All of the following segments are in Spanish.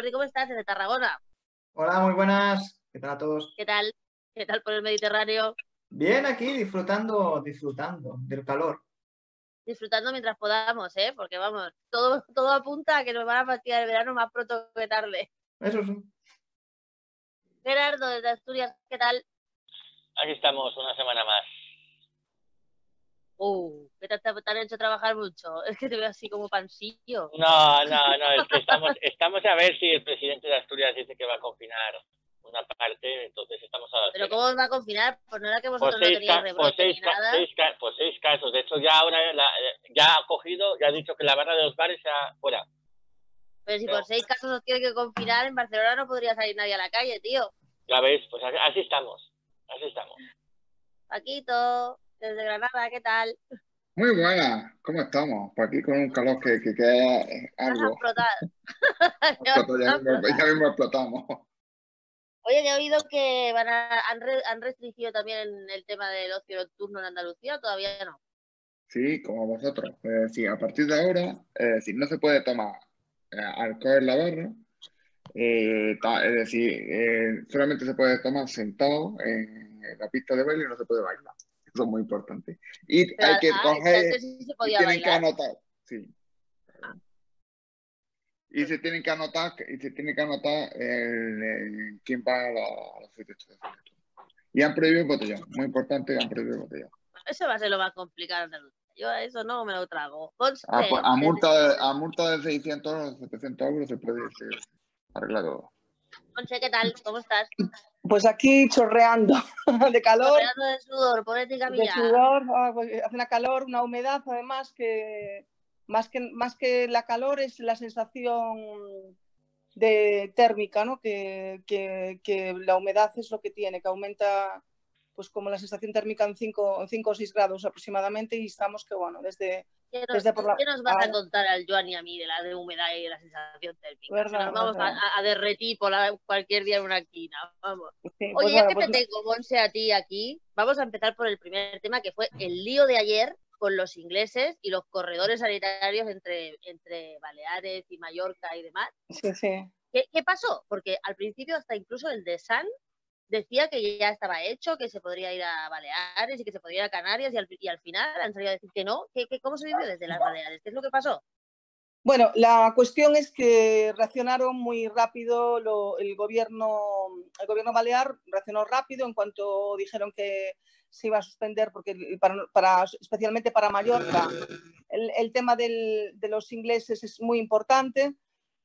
Jordi. ¿cómo estás desde Tarragona? Hola, muy buenas. ¿Qué tal a todos? ¿Qué tal? ¿Qué tal por el Mediterráneo? Bien, aquí disfrutando, disfrutando del calor. Disfrutando mientras podamos, ¿eh? Porque vamos, todo, todo apunta a que nos van a fastidiar el verano más pronto que tarde. Eso sí. Gerardo, desde Asturias, ¿qué tal? Aquí estamos, una semana más. Uh, ¿qué te, te han hecho trabajar mucho? Es que te veo así como pansillo. No, no, no, es que estamos, estamos a ver si el presidente de Asturias dice que va a confinar una parte, entonces estamos a ¿Pero cómo va a confinar? Pues no era que vosotros no teníais rebrote por seis, ni nada. Seis, por seis casos. De hecho, ya ahora la, ya ha cogido, ya ha dicho que la barra de los bares ya fuera. Pero si por seis casos os tiene que confinar, en Barcelona no podría salir nadie a la calle, tío. Ya ves, pues así estamos. Así estamos. Paquito, desde Granada, ¿qué tal? Muy buena, ¿cómo estamos? Por aquí con un calor que, que, que es algo. ya, mismo, ya mismo explotamos. Oye, he oído que van a, han, re, han, restringido también el tema del ocio nocturno en Andalucía, todavía no. Sí, como vosotros. Es decir, a partir de ahora, es decir, no se puede tomar eh, alcohol en la barra, eh, es decir, eh, solamente se puede tomar sentado en, en la pista de baile y no se puede bailar. Eso es muy importante. Y Pero, hay que ah, coger, sí y tienen que bailar. anotar, sí. Ah. Y se tienen que anotar, y se tiene que anotar el, el- quién va a la, a fiesta. Y han prohibido el botellón, muy importante, han prohibido el botellón. Eso va a ser lo más complicado Andalucía. Yo a eso no me lo trago. Ponce, A, pues, a desde- multa de, a multa de 600 euros, 700 euros se puede se arregla todo. ¿Qué tal? ¿Cómo estás? Pues aquí chorreando de calor, Rodeado de sudor, poética de mía. sudor, ah, pues, hace una calor, una humedad, además que más que más que la calor es la sensación de térmica, ¿no? Que, que, que la humedad es lo que tiene, que aumenta pues como la sensación térmica en 5 o 6 grados aproximadamente y estamos que bueno, desde ¿Qué nos, desde por la- qué nos vas a contar al Joan y a mí de la de humedad y de la sensación térmica? Verdad, Que nos vamos a, verdad. a- a derretir por la- cualquier día en una esquina. Vamos. sí, Oye, pues ya bueno, que pues- te tengo, Monse, a ti aquí, vamos a empezar por el primer tema, que fue el lío de ayer con los ingleses y los corredores sanitarios entre, entre Baleares y Mallorca y demás. sí, sí. ¿Qué, qué pasó? Porque al principio hasta incluso el de San decía que ya estaba hecho, que se podría ir a Baleares y que se podría ir a Canarias y al, y al final han salido a decir que no. ¿Qué, qué, cómo se vivió desde las Baleares? ¿Qué es lo que pasó? Bueno, la cuestión es que reaccionaron muy rápido lo- el gobierno, el gobierno balear reaccionó rápido en cuanto dijeron que se iba a suspender, porque para, para- especialmente para Mallorca el, el tema del- de los ingleses es muy importante.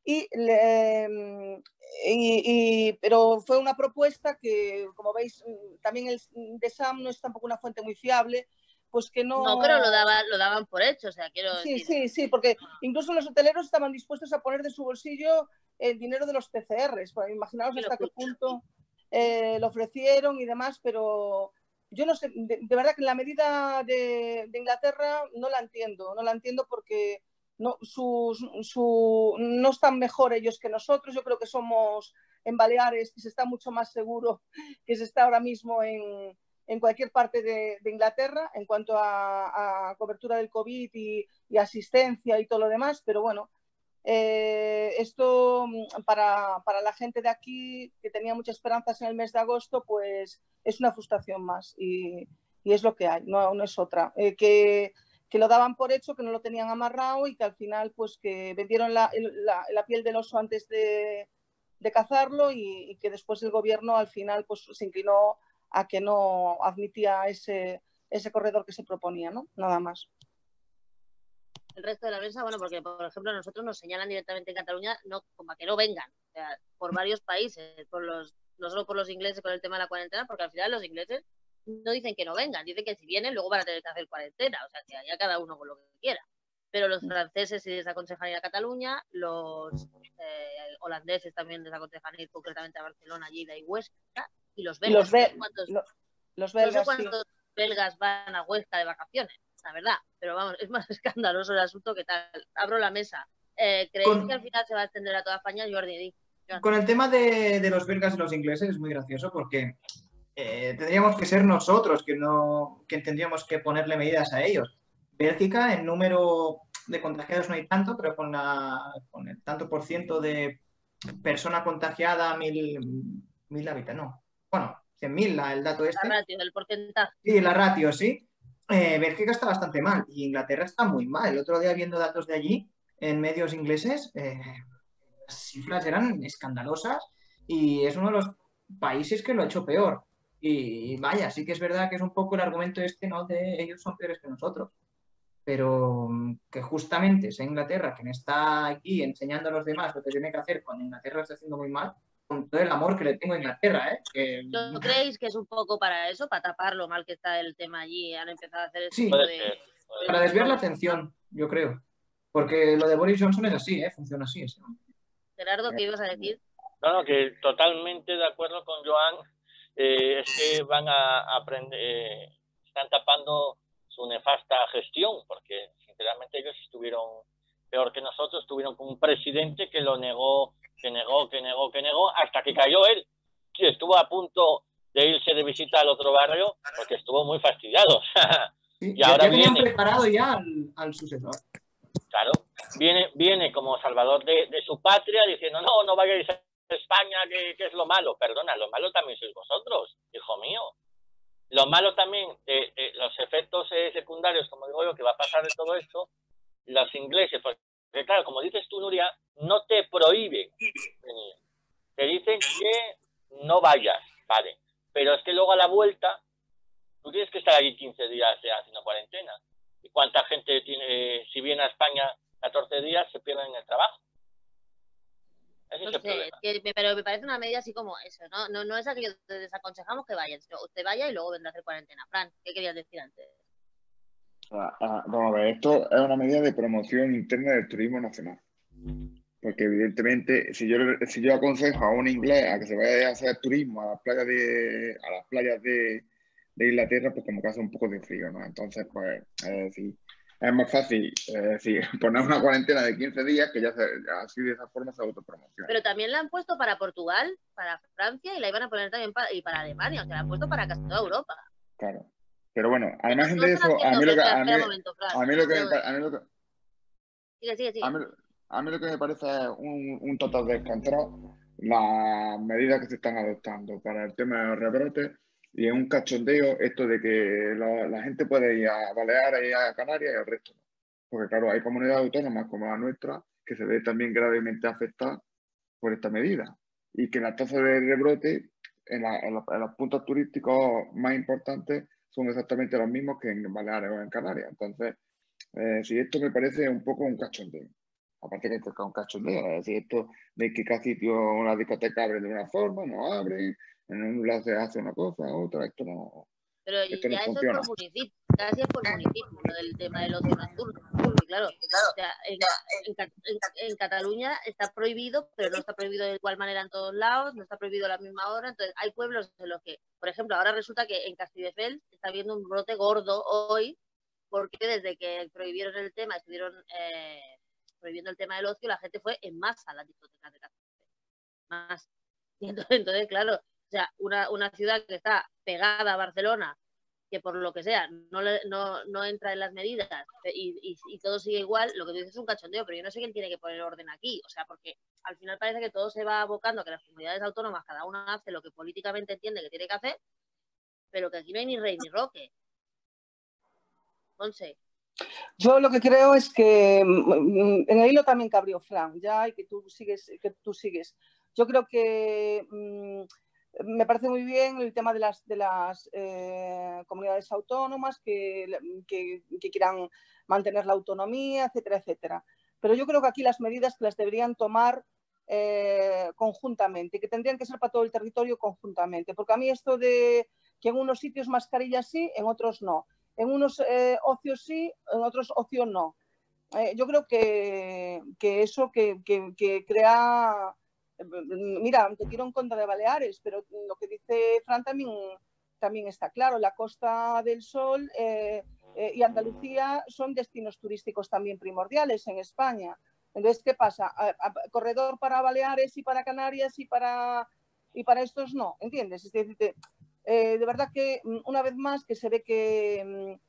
Y, le- y- y- pero fue una propuesta que, como veis, también el de SAM no es tampoco una fuente muy fiable, pues que no... No, pero lo daban, lo daban por hecho, o sea, quiero Sí, decir. sí, sí, porque incluso los hoteleros estaban dispuestos a poner de su bolsillo el dinero de los PCRs. Pues imaginaos hasta qué punto eh, lo ofrecieron y demás, pero yo no sé, de, de verdad que la medida de, de Inglaterra no la entiendo, no la entiendo porque no, sus- su- no están mejor ellos que nosotros. Yo creo que somos en Baleares, que se está mucho más seguro que se está ahora mismo en, en cualquier parte de, Inglaterra en cuanto a, a cobertura del COVID y, y asistencia y todo lo demás, pero bueno, eh, esto mm, para, para la gente de aquí que tenía muchas esperanzas en el mes de agosto, pues es una frustración más y, y es lo que hay, no, no es otra. Eh, que, que lo daban por hecho, que no lo tenían amarrado y que al final pues que vendieron la, la, la piel del oso antes de, de cazarlo y, que después el gobierno al final pues se inclinó a que no admitía ese, ese corredor que se proponía, ¿no? Nada más. El resto de la mesa, bueno, porque por ejemplo nosotros nos señalan directamente en Cataluña no, como a que no vengan, o sea, por varios países, por los, no solo por los ingleses con el tema de la cuarentena, porque al final los ingleses no dicen que no vengan, dicen que si vienen luego van a tener que hacer cuarentena, o sea, que allá cada uno con lo que quiera. Pero los franceses sí les aconsejan ir a Cataluña, los eh, holandeses también les aconsejan ir concretamente a Barcelona, Lleida y Huesca, y los belgas, los, be- cuántos, lo- los no sé belgas, sí. cuántos belgas van a Huesca de vacaciones, la verdad, pero vamos, es más escandaloso el asunto que tal. Abro la mesa. Eh, ¿Creéis Con- que al final se va a extender a toda España? Jordi, di. Con el tema de, de los belgas y los ingleses es muy gracioso porque eh, tendríamos que ser nosotros que no que tendríamos que ponerle medidas a ellos. Bélgica, en número de contagiados no hay tanto, pero con, la, con el tanto por ciento de persona contagiada mil, mil habitantes, no. Bueno, 100.000 el dato este. La ratio, el porcentaje. Sí, la ratio, sí. Eh, Bélgica está bastante mal y Inglaterra está muy mal. El otro día viendo datos de allí en medios ingleses, eh, las cifras eran escandalosas y es uno de los países que lo ha hecho peor. Y vaya, sí que es verdad que es un poco el argumento este, ¿no? De ellos son peores que nosotros. Pero mm, que justamente sea Inglaterra quien está aquí enseñando a los demás lo que tiene que hacer cuando Inglaterra lo está haciendo muy mal, con todo el amor que le tengo a Inglaterra, ¿eh? Que... ¿No creéis que es un poco para eso, para tapar lo mal que está el tema allí? Han empezado a hacer eso Sí. de... ser, puede Para desviar la atención, yo creo. Porque lo de Boris Johnson es así, ¿eh? Funciona así. ese. Gerardo, ¿qué ibas a decir? No, no, que totalmente de acuerdo con Joan. Eh, es que van a aprender, eh, están tapando su nefasta gestión, porque sinceramente ellos estuvieron peor que nosotros, estuvieron con un presidente que lo negó, que negó, que negó, que negó, hasta que cayó él, que estuvo a punto de irse de visita al otro barrio, porque estuvo muy fastidiado. Sí, Y ahora viene. preparado ya al, al sucesor. Claro, viene, viene como salvador de, de su patria diciendo, no, no vayáis a España, que, es lo malo. Perdona, lo malo también sois vosotros, hijo mío. Lo malo también, de, de los efectos eh, secundarios, como digo yo, que va a pasar de todo esto, los ingleses, porque claro, como dices tú, Nuria, no te prohíben venir. Te dicen que no vayas, vale. Pero es que luego a la vuelta, tú tienes que estar allí 15 días eh, haciendo cuarentena. ¿Y cuánta gente tiene, si viene a España 14 días, se pierden el trabajo? Ese No es el sé, es que pero me parece una medida así como eso, ¿no? No, no es aquello que te desaconsejamos que vayan, sino usted vaya y luego vendrá a hacer cuarentena. Fran, ¿qué querías decir antes? Ah, ah, vamos a ver, esto es una medida de promoción interna del turismo nacional. Porque evidentemente, si yo, si yo aconsejo a un inglés a que se vaya a hacer turismo a las playas de, a las playas de, de Inglaterra, pues como que hace un poco de frío, ¿no? Entonces, pues, es decir, es más fácil, decir, poner una cuarentena de 15 días que ya se- así de esa forma se autopromociona. Pero también la han puesto para Portugal, para Francia y la iban a poner también para, y para Alemania, o sea, la han puesto para casi toda Europa. Claro. Pero bueno, además No de eso, a mí lo que, a mí, a lo que, a mí lo que, Sigue, sigue, sigue. A mí, a mí lo que me parece es un, un total descontrol las medidas que se están adoptando para el tema de los rebrotes y es un cachondeo esto de que la, la gente puede ir a Baleares y a Canarias y el resto no. Porque claro, hay comunidades autónomas como la nuestra que se ve también gravemente afectada por esta medida y que la tasa de rebrote en, la- en los, en los puntos turísticos más importantes son exactamente los mismos que en Baleares o en Canarias. Entonces, eh, sí, esto me parece un poco un cachondeo. Aparte que esto es un cachondeo, es decir, esto de que cada sitio, una discoteca abre de una forma, no abre, en un lado se hace una cosa, otra, esto no. Pero esto no ya eso funciona. es por municipio, casi es por municipio, lo del tema del ocio nocturno. Porque claro, o sea, en, en Ca- en- en Cataluña está prohibido, pero no está prohibido de igual manera en todos lados, no está prohibido a la misma hora. Entonces, hay pueblos en los que, por ejemplo, ahora resulta que en Castelldefels está habiendo un brote gordo hoy, porque desde que prohibieron el tema, estuvieron eh, prohibiendo el tema del ocio, la gente fue en masa a las discotecas de Castelldefels. Más. Entonces, entonces, claro, o sea, una, una ciudad que está pegada a Barcelona, que por lo que sea no, no, no entra en las medidas y, y- todo sigue igual, lo que tú dices es un cachondeo, pero yo no sé quién tiene que poner orden aquí. O sea, porque al final parece que todo se va abocando a que las comunidades autónomas, cada una hace lo que políticamente entiende que tiene que hacer, pero que aquí no hay ni rey ni roque. Monse, Yo lo que creo es que mm, en el hilo también que abrió Fran, ya, y que tú sigues, que tú sigues. Yo creo que mm, me parece muy bien el tema de las, de las eh, comunidades autónomas que, que- quieran mantener la autonomía, etcétera, etcétera. Pero yo creo que aquí las medidas que las deberían tomar eh, conjuntamente, que tendrían que ser para todo el territorio conjuntamente, porque a mí esto de que en unos sitios mascarillas sí, en otros no en unos eh, ocios sí, en otros ocios no. Yo creo que, que eso que crea, mira, te tiro en contra de Baleares, pero lo que dice Fran también, también está claro, la Costa del Sol eh, eh, y Andalucía son destinos turísticos también primordiales en España. Entonces, ¿qué pasa? A- a- corredor para Baleares y para Canarias y para, y para estos no, ¿entiendes? Es decir, te- eh, de verdad que mm, una vez más que se ve que, mm,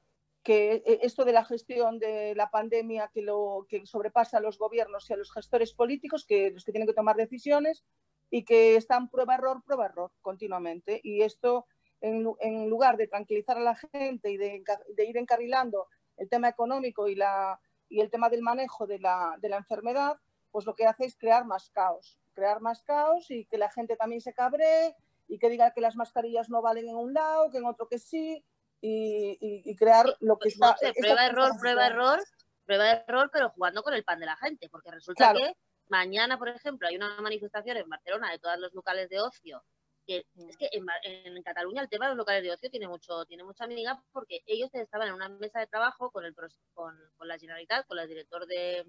que eh, esto de la gestión de la pandemia que, lo, que sobrepasa a los gobiernos y a los gestores políticos, que los que tienen que tomar decisiones y que están prueba error, prueba error continuamente. Y esto, en, lugar de tranquilizar a la gente y de, de, ir encarrilando el tema económico y, la, y el tema del manejo de la, de la enfermedad, pues lo que hace es crear más caos, crear más caos y que la gente también se cabree y que diga que las mascarillas no valen en un lado, que en otro que sí, y, y, y crear lo que pues, está... Prueba, error, prueba, error, prueba, error, pero jugando con el pan de la gente, porque resulta claro. que mañana, por ejemplo, hay una manifestación en Barcelona de todos los locales de ocio, que es que en, en, Cataluña el tema de los locales de ocio tiene mucho tiene mucha amiga porque ellos estaban en una mesa de trabajo con el con, con la Generalitat, con el director de,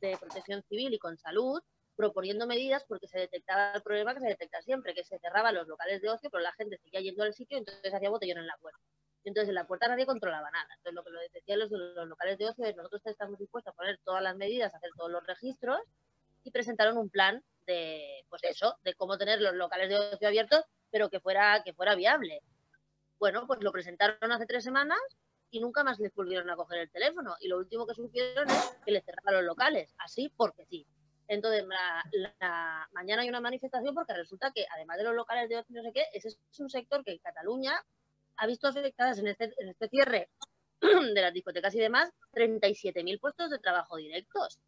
de Protección Civil y con Salud, proponiendo medidas porque se detectaba el problema que se detecta siempre, que se cerraban los locales de ocio, pero la gente seguía yendo al sitio entonces hacía botellón en la puerta. Entonces en la puerta nadie controlaba nada. Entonces lo que lo decían los, los locales de ocio es nosotros estamos dispuestos a poner todas las medidas, a hacer todos los registros y presentaron un plan de, pues eso, de cómo tener los locales de ocio abiertos, pero que fuera, que fuera viable. Bueno, pues lo presentaron hace tres semanas y nunca más les volvieron a coger el teléfono. Y lo último que supieron es que les cerraron los locales, así porque sí. Entonces, la, la, mañana hay una manifestación porque resulta que, además de los locales de ocio, no sé qué, ese es un sector que en Cataluña ha visto afectadas en este, en este cierre de las discotecas y demás 37.000 puestos de trabajo directos.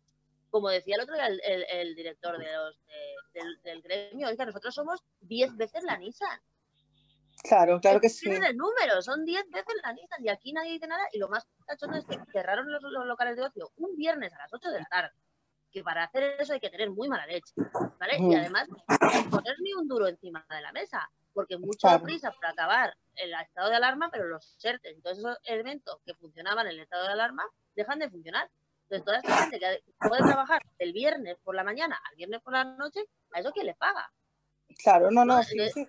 Como decía el otro día el, el, el director de los, de, del, del, gremio, oiga, nosotros somos 10 veces la Nissan. Claro, claro que sí. El número, son 10 veces la Nissan y aquí nadie dice nada. Y lo más cachondo es que cerraron los, los locales de ocio un viernes a las 8 de la tarde que para hacer eso hay que tener muy mala leche, ¿vale? Y además, no poner ni un duro encima de la mesa, porque mucha claro. prisa por acabar el estado de alarma, pero los CERTES todos esos elementos que funcionaban en el estado de alarma dejan de funcionar. Entonces, toda esta gente que puede trabajar el viernes por la mañana al viernes por la noche, ¿a eso quién le paga? Claro, no, no, sí, sí.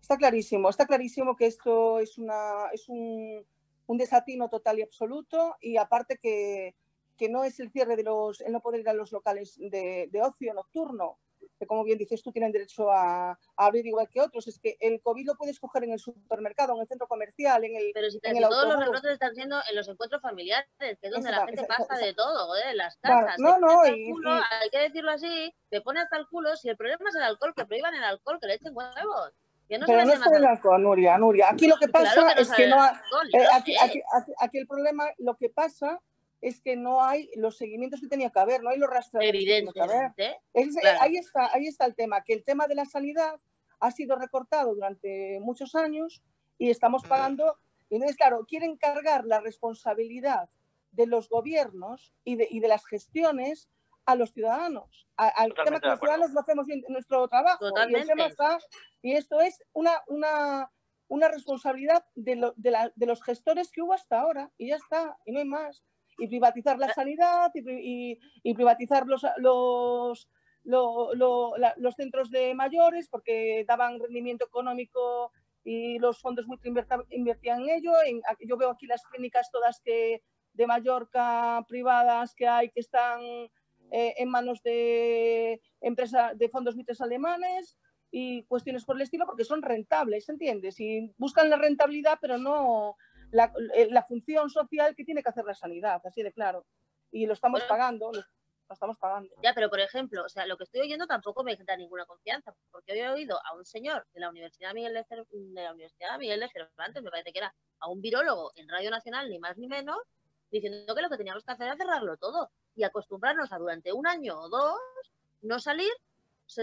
Está clarísimo, está clarísimo que esto es, una, es un, un desatino total y absoluto y aparte que que no es el cierre de los, el no poder ir a los locales de, de ocio nocturno, que como bien dices tú tienen derecho a, a, abrir igual que otros, es que el COVID lo puedes coger en el supermercado, en el centro comercial, en el Pero si en el todos autobús. los rebrotes están siendo en los encuentros familiares, que es donde la gente pasa de todo, ¿eh? las casas. Claro, no, no, y, culo, y... hay que decirlo así, te pone hasta el culo, si el problema es el alcohol, que prohíban el alcohol, que le echen huevos. No pero no es por el alcohol, Nuria, Nuria. Aquí lo que pasa claro que no es que no... Alcohol, eh, aquí, aquí, aquí, aquí el problema, lo que pasa es que no hay los seguimientos que tenía que haber, no hay los rastreadores Evidentemente. Es, claro. ahí, está, ahí está el tema, que el tema de la sanidad ha sido recortado durante muchos años y estamos pagando. Y entonces, claro, quieren cargar la responsabilidad de los gobiernos y de, y de las gestiones a los ciudadanos. A, al Totalmente tema que los ciudadanos no hacemos bien nuestro trabajo. Totalmente. Y, el tema está, y esto es una, una, una responsabilidad de, lo, de, la, de los gestores que hubo hasta ahora. Y ya está, y no hay más y privatizar la sanidad y, y, y privatizar los, los, lo, lo, la, los centros de mayores porque daban rendimiento económico y los fondos invertían en ello. En, yo veo aquí las clínicas todas que de Mallorca privadas que hay que están eh, en manos de empresas de fondos mitres alemanes y cuestiones por el estilo porque son rentables, ¿entiendes? Y buscan la rentabilidad, pero no la, eh, la, función social que tiene que hacer la sanidad, así de claro. Y lo estamos bueno, pagando, lo, lo, estamos pagando. Ya, pero por ejemplo, o sea, lo que estoy oyendo tampoco me da ninguna confianza, porque hoy he oído a un señor de la Universidad Miguel de, Cer de la Universidad Miguel de Cervantes, me parece que era a un virólogo en Radio Nacional, ni más ni menos, diciendo que lo que teníamos que hacer era cerrarlo todo y acostumbrarnos a durante un año o dos no salir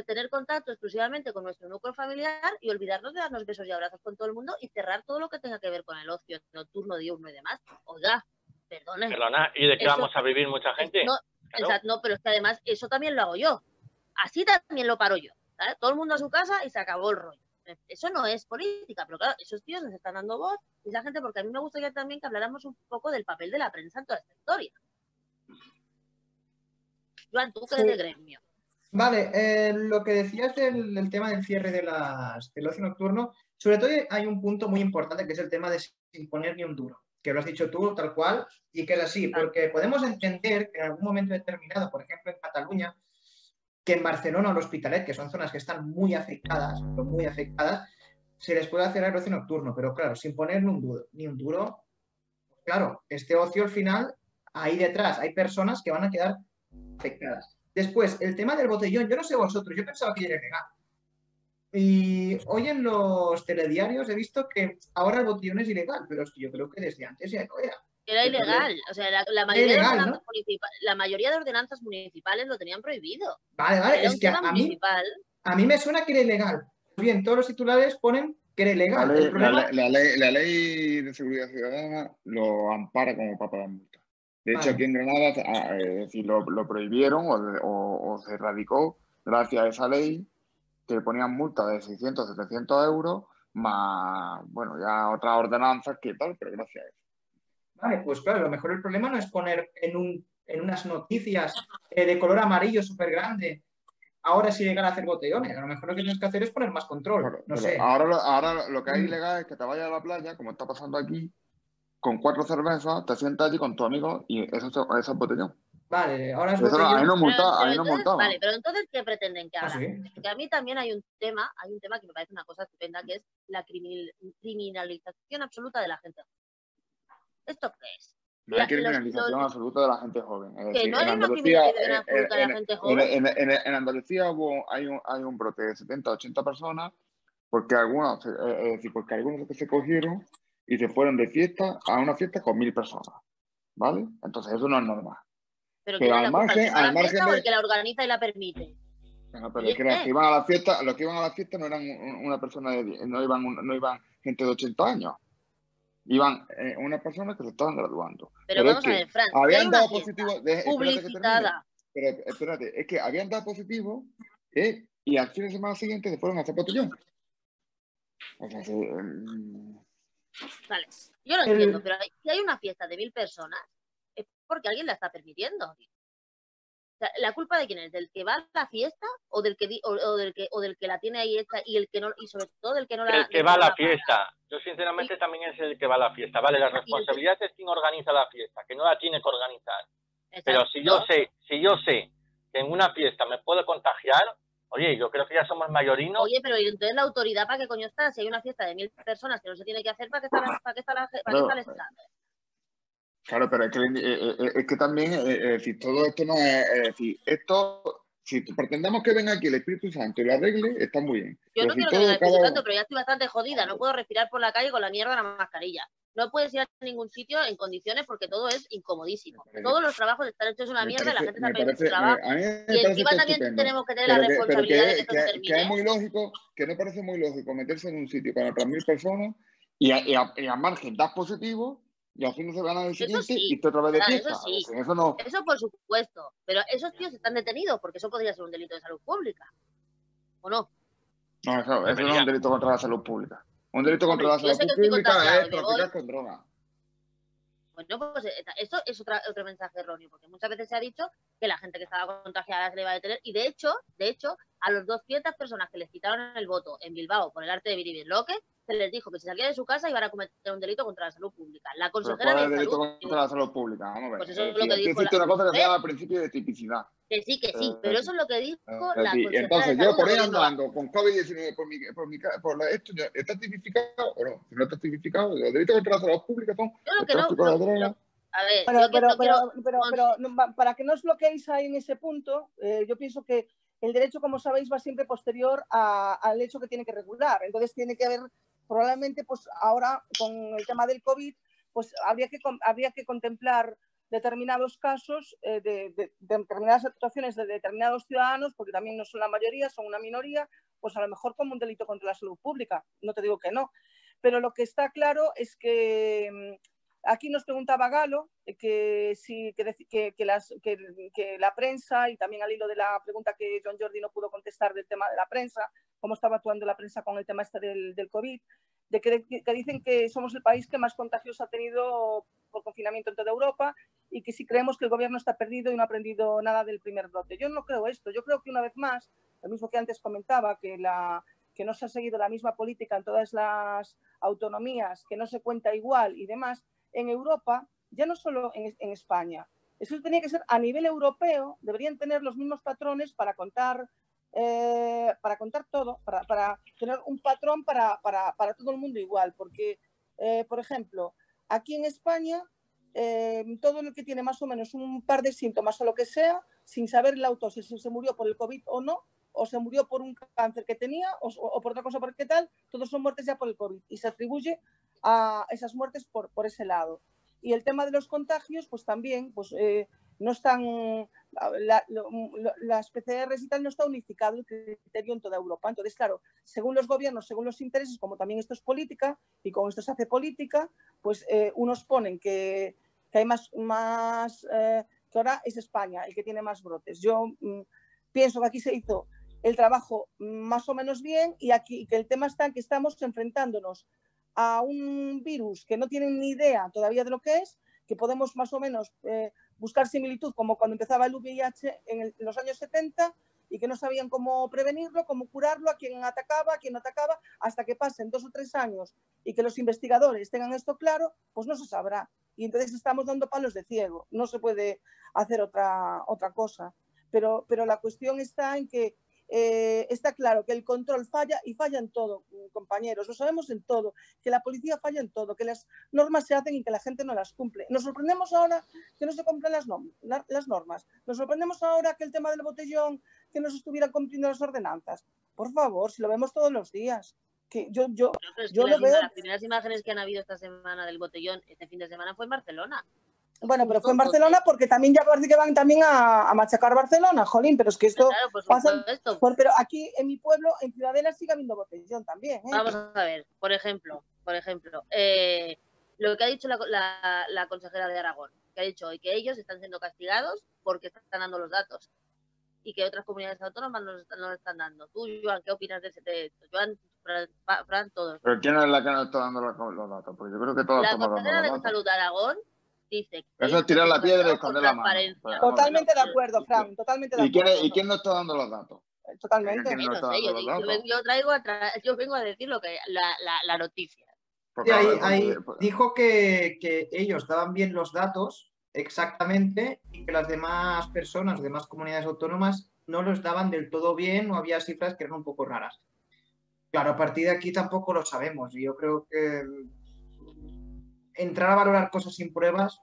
tener contacto exclusivamente con nuestro núcleo familiar y olvidarnos de darnos besos y abrazos con todo el mundo y cerrar todo lo que tenga que ver con el ocio nocturno, diurno y demás. Oiga, perdone. Perdona, ¿y de qué eso, vamos a vivir mucha gente? No, claro. exacto, no, pero es que además eso también lo hago yo. Así también lo paro yo. Todo el mundo a su casa y se acabó el rollo. Eso no es política, pero claro, esos tíos nos están dando voz y esa gente, porque a mí me gustaría también que habláramos un poco del papel de la prensa en toda esta historia. Joan, tú que sí. eres de gremio. Vale, eh, lo que decías del, del, tema del cierre de las, del ocio nocturno, sobre todo hay un punto muy importante que es el tema de sin poner ni un duro, que lo has dicho tú tal cual y que es así, porque podemos entender que en algún momento determinado, por ejemplo en Cataluña, que en Barcelona o el Hospitalet, que son zonas que están muy afectadas, muy afectadas, se les puede hacer el ocio nocturno, pero claro, sin poner ni un duro, ni un duro, claro, este ocio al final, ahí detrás hay personas que van a quedar afectadas. Después, el tema del botellón, yo no sé vosotros, yo pensaba que era legal. Y hoy en los telediarios he visto que ahora el botellón es ilegal, pero es que yo creo que desde antes ya era. Era ilegal. O sea, la, la mayoría de ilegal, ordenanzas municipa- la mayoría de ordenanzas municipales lo tenían prohibido. Vale, vale, Era es que a, mí, municipal. a mí me suena que era ilegal. Pues bien, todos los titulares ponen que era La ilegal. ley, El problema, la, ley- la ley, la ley de seguridad ciudadana lo ampara como para pagar multa. De hecho, aquí en Granada ah, eh, es lo, lo prohibieron o, de- o- o se erradicó gracias a esa ley que ponían multa de 600, 700 euros, más, bueno, ya otras ordenanzas que tal, pero gracias a eso. Vale, pues claro, a lo mejor el problema no es poner en, un, en unas noticias eh, de color amarillo súper grande, ahora sí llegar a hacer botellones. A lo mejor lo que tienes que hacer es poner más control. Claro, no sé. Ahora, lo- ahora lo que hay Mm. ilegal es que te vayas a la playa, como está pasando aquí, con cuatro cervezas, te sientas allí con tu amigo y eso, eso es botellón. Vale, ahora es Eso no, ahí botellón. no Pero- multa, ahí no entonces- multaban. Vale, pero entonces, ¿qué pretenden que Ah, haga? sí. Porque a mí también hay un tema, hay un tema que me parece una cosa estupenda, que es la criminal- criminalización absoluta de la gente. ¿Esto qué es? No hay criminalización los- absoluta de la gente joven. Es Que decir, no en hay una Andalucía, criminalización eh, absoluta de en- la gente en- joven. en- en- en Andalucía hubo, hay, un, hay un brote de 70, 80 personas porque algunos, eh, es decir, porque algunos se cogieron y se fueron de fiesta a una fiesta con mil personas. ¿Vale? Entonces eso no es normal. Pero Pero ¿quién es al margen- a al margen o de- el que la organiza y la permite? Bueno, pero ¿Y es que los que iban a la fiesta, los que iban a la fiesta no eran un- una persona de no iban, no iban gente de 80 años. Iban eh, unas personas que se estaban graduando. Pero, Pero es vamos a que ver, Fran, Habían dado positivo. de- espérate publicitada. Pero espérate, es que habían dado positivo ¿eh? y al fin de semana siguiente se fueron a hacer. O sea, se, mm, Vale, yo lo El- entiendo, pero si hay una fiesta de mil personas, es porque alguien la está permitiendo. ¿La culpa de quién es? ¿Del que va a la fiesta o del que, di- o, o del que o del que la tiene ahí hecha y el que no y sobre todo del que no la El que va a la fiesta. Yo sinceramente también es el que va a la fiesta. Vale, la responsabilidad es quien organiza la fiesta, que no la tiene que organizar. Pero si yo Exacto. sé, si yo sé que en una fiesta me puedo contagiar, oye, yo creo que ya somos mayorinos. Oye, pero ¿y entonces la autoridad para qué coño está? Si hay una fiesta de mil personas que no se tiene que hacer, ¿para qué está, la- para qué está, la- para qué está el Claro. Pero es que, eh, eh, es que también, eh, es decir, todo esto no es, es decir, esto, si pretendemos que venga aquí el Espíritu Santo y lo arregle, está muy bien. Yo Pero no si quiero que venga el Espíritu Santo, pero ya estoy bastante jodida. No puedo respirar por la calle con la mierda de la mascarilla. No puedes ir a ningún sitio en condiciones porque todo es incomodísimo. Parece- Todos los trabajos están hechos una mierda y la parece- gente está perdiendo su parece- trabajo. me- a Y parece encima también estupendo. tenemos que tener la Pero que, pero responsabilidad de que que, esto se que- termine. que es muy lógico, que no parece muy lógico meterse en un sitio con otras mil personas y a, y a- y a margen das positivo y al fin semana del Eso siguiente sí, y te otra vez de fiesta. eso sí. Eso no, Eso por supuesto. Pero esos tíos están detenidos porque eso podría ser un delito de salud pública. ¿O no? no, eso, eso no es un delito contra la salud pública. Un delito contra la salud pública es voy. con drogas. Bueno, pues eh, eso es otra, otro mensaje erróneo, porque muchas veces se ha dicho que la gente que estaba contagiada se le iba a detener, y de hecho, de hecho, a los 200 personas que les quitaron el voto en Bilbao por el arte de vivir loque, se les dijo que si salían de su casa iban a cometer un delito contra la salud pública. La Pero consejera ¿cuál es el de delito salud contra la salud pública? Vamos a ver. Pues eso es Es lo que dijo existe la- una cosa que se ¿Eh? llama principio de tipicidad. que sí, que sí, Eh, pero eso es lo que dijo Es la decir, consejera entonces de yo salud por ahí andando con COVID-19 por mi, por mi, por la- esto, ya, ¿está tipificado o no? Si no está tipificado, los delitos contra la salud pública son Yo lo que no, de lo- a ver, Pero, yo que pero, no quiero- pero, pero, pero, no, para que no os bloqueéis ahí en ese punto, eh, yo pienso que el derecho, como sabéis, va siempre posterior a- al hecho que tiene que regular. Entonces tiene que haber, probablemente, pues ahora con el tema del COVID, pues habría que, habría que contemplar determinados casos eh, de, de- de determinadas actuaciones de determinados ciudadanos, porque también no son la mayoría, son una minoría, pues a lo mejor como un delito contra la salud pública. No te digo que no. Pero lo que está claro es que mm, Aquí nos preguntaba Galo eh, que, si, que, que- que las- que- la prensa, y también al hilo de la pregunta que John Jordi no pudo contestar del tema de la prensa, cómo estaba actuando la prensa con el tema este del, del COVID, de que dicen que somos el país que más contagios ha tenido por confinamiento en toda Europa y que si creemos que el gobierno está perdido y no ha aprendido nada del primer brote. Yo no creo esto. Yo creo que una vez más, lo mismo que antes comentaba, que, la, que no se ha seguido la misma política en todas las autonomías, que no se cuenta igual y demás, en Europa, ya no solo en, España, eso tenía que ser a nivel europeo, deberían tener los mismos patrones para contar eh, para contar todo, para, para tener un patrón para, para, para, todo el mundo igual, porque, eh, por ejemplo, aquí en España, eh, todo el que tiene más o menos un par de síntomas o lo que sea, sin saber el autor si se murió por el COVID o no, o se murió por un cáncer que tenía o, o por otra cosa por qué tal, todos son muertes ya por el COVID y se atribuye a esas muertes por, por ese lado. Y el tema de los contagios, pues también, pues eh, no están, la, lo, las PCRs y tal no está unificado el criterio en toda Europa. Entonces, claro, según los gobiernos, según los intereses, como también esto es política y con esto se hace política, pues eh, unos ponen que, que, hay más, más eh, que ahora es España el que tiene más brotes. Yo mm, pienso que aquí se hizo el trabajo más o menos bien y aquí que el tema está en que estamos enfrentándonos a un virus que no tienen ni idea todavía de lo que es, que podemos más o menos eh, buscar similitud como cuando empezaba el VIH en, en, los años 70 y que no sabían cómo prevenirlo, cómo curarlo, a quién atacaba, a quién no atacaba, hasta que pasen dos o tres años y que los investigadores tengan esto claro, pues no se sabrá. Y entonces estamos dando palos de ciego, no se puede hacer otra, otra cosa. Pero, pero la cuestión está en que eh, está claro que el control falla y falla en todo, compañeros, lo sabemos en todo, que la policía falla en todo, que las normas se hacen y que la gente no las cumple. Nos sorprendemos ahora que no se cumplen las, norm las normas, nos sorprendemos ahora que el tema del botellón, que no se estuvieran cumpliendo las ordenanzas. Por favor, si lo vemos todos los días. Que yo, yo, es yo lo veo. Las primeras imágenes que han habido esta semana del botellón, este fin de semana, fue en Barcelona. Bueno, pero fue en Barcelona porque también ya parece que van también a, a machacar Barcelona, jolín, pero es que esto claro, por pasa, por, pero aquí en mi pueblo, en Ciudadela, sigue habiendo botellón también. ¿eh? Vamos a ver, por ejemplo, por ejemplo, eh, lo que ha dicho la, la, la, consejera de Aragón, que ha dicho hoy que ellos están siendo castigados porque están dando los datos y que otras comunidades autónomas no los están, no los están dando. Tú, Joan, ¿qué opinas de, ese, de esto? Joan, Fran, Fran, todos. ¿Pero quién es la que nos está dando los, datos? Porque yo creo que todos La consejera de. Salud de Aragón dice que Eso es tirar la piedra y esconder la mano. Totalmente de acuerdo, Fran, totalmente de ¿Y quién, acuerdo. ¿Y quién nos está dando los datos? Totalmente. ¿Quién no sé, yo, yo, traigo a tra- yo vengo a decir lo que la, la, la noticia. Sí, ahí, ahí dijo que, que ellos daban bien los datos exactamente y que las demás personas, demás comunidades autónomas no los daban del todo bien o había cifras que eran un poco raras. Claro, a partir de aquí tampoco lo sabemos. y Yo creo que entrar a valorar cosas sin pruebas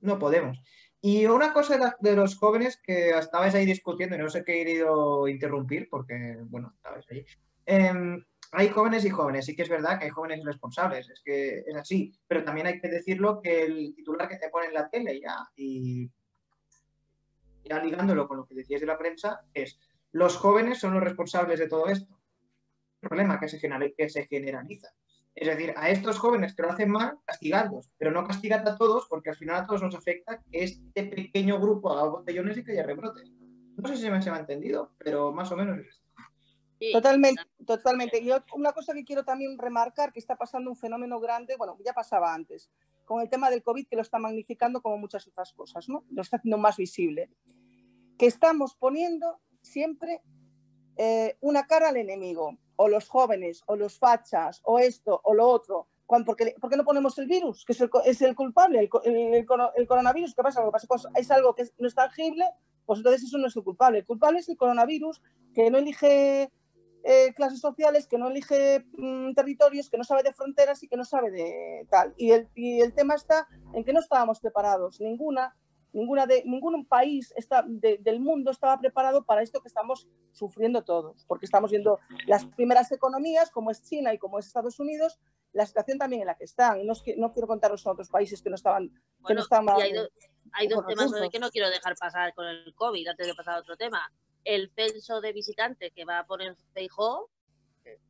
no podemos. Y una cosa de, los jóvenes que estabais ahí discutiendo, y no sé qué he querido interrumpir porque, bueno, estabais ahí. Em, hay jóvenes y jóvenes, sí que es verdad que hay jóvenes irresponsables, es que es así, pero también hay que decirlo que el titular que te pone en la tele ya, y ya ligándolo con lo que decías de la prensa, es los jóvenes son los responsables de todo esto. El problema que que se generaliza. Es decir, a estos jóvenes que lo hacen mal, castigarlos, pero no castigar a todos, porque al final a todos nos afecta que este pequeño grupo haga botellones y que haya rebrotes. No sé si me, se me ha entendido, pero más o menos es esto. Totalmente, totalmente. Y ot- una cosa que quiero también remarcar, que está pasando un fenómeno grande, bueno, ya pasaba antes, con el tema del COVID, que lo está magnificando como muchas otras cosas, ¿no? Lo está haciendo más visible. Que estamos poniendo siempre eh, una cara al enemigo, o los jóvenes, o los fachas, o esto, o lo otro. Porque, le- ¿Por qué no ponemos el virus, que es el, es el culpable, el, el- el coro- el coronavirus? ¿Qué pasa? Lo que pasa es algo que no es tangible, pues entonces eso no es el culpable. El culpable es el coronavirus, que no elige eh, clases sociales, que no elige mm, territorios, que no sabe de fronteras y que no sabe de tal. Y el, y el tema está en que no estábamos preparados. Ninguna, ninguna de, ningún país está, de- del mundo estaba preparado para esto que estamos sufriendo todos, porque estamos viendo las primeras economías, como es China y como es Estados Unidos, la situación también en la que están. No, es que, no quiero contaros a otros países que no estaban, que no Bueno, estaban hay, do- hay dos temas recursos. que no quiero dejar pasar con el COVID, antes de pasar a otro tema. El censo de visitantes que va a poner Feijó,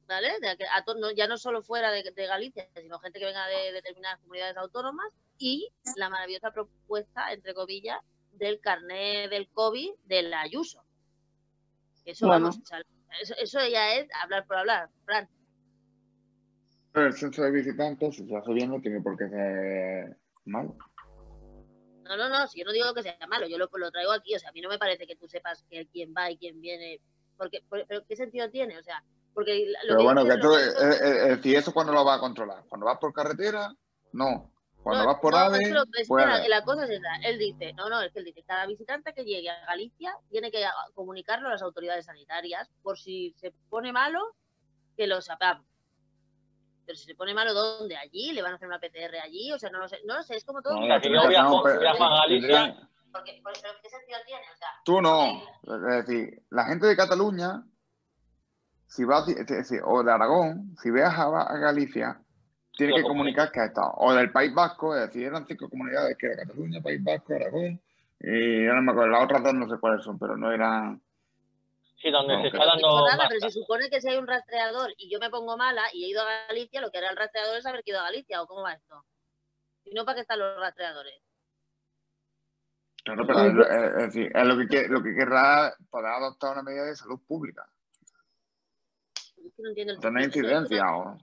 ¿vale? De que a to- no- ya no solo fuera de, de Galicia, sino gente que venga de determinadas comunidades autónomas y la maravillosa propuesta, entre comillas, del carné del COVID de la Ayuso. Eso, Bueno. vamos, eso, eso ya es hablar por hablar, Fran. Pero el censo de visitantes, si se hace bien, no tiene por qué ser malo. No, no, no, si yo no digo que sea malo, yo lo, lo traigo aquí, o sea, a mí no me parece que tú sepas que quién va y quién viene, porque, por- pero ¿qué sentido tiene? O sea, porque lo Pero bueno, que tú, que eh, eh, eh, si eso cuando lo va a controlar, cuando vas por carretera, no. Cuando No, vas por no, AVE, la, cosa es esa. Él dice, no, no, es que él dice, cada visitante que llegue a Galicia tiene que a- comunicarlo a las autoridades sanitarias por si se pone malo, que lo sepamos. Pero si se pone malo, ¿dónde? ¿Allí? ¿Le van a hacer una PCR allí? O sea, no lo sé, no lo sé, es como todo. No, muy sea, la que complicado. yo viajo- tendrían- viajo a Galicia. Porque, pero ¿qué sentido tiene? O sea, Tú no. Es decir, la gente de Cataluña, si va, es decir, o de Aragón, si viaja a Galicia, tiene que comunica. comunicar que ha estado. O del País Vasco, es decir, eran cinco comunidades, que era Cataluña, País Vasco, Aragón, y ahora no me acuerdo, las otras dos no sé cuáles son, pero no eran... Sí, donde No, se está dando nada, pero se supone que si hay un rastreador y yo me pongo mala y he ido a Galicia, lo que hará el rastreador es saber que he ido a Galicia, ¿o cómo va esto? Si no, ¿para qué están los rastreadores? Claro, pero es, lo- es- es decir, es lo que, lo que querrá poder adoptar una medida de salud pública. Que no entiendo el incidencia o...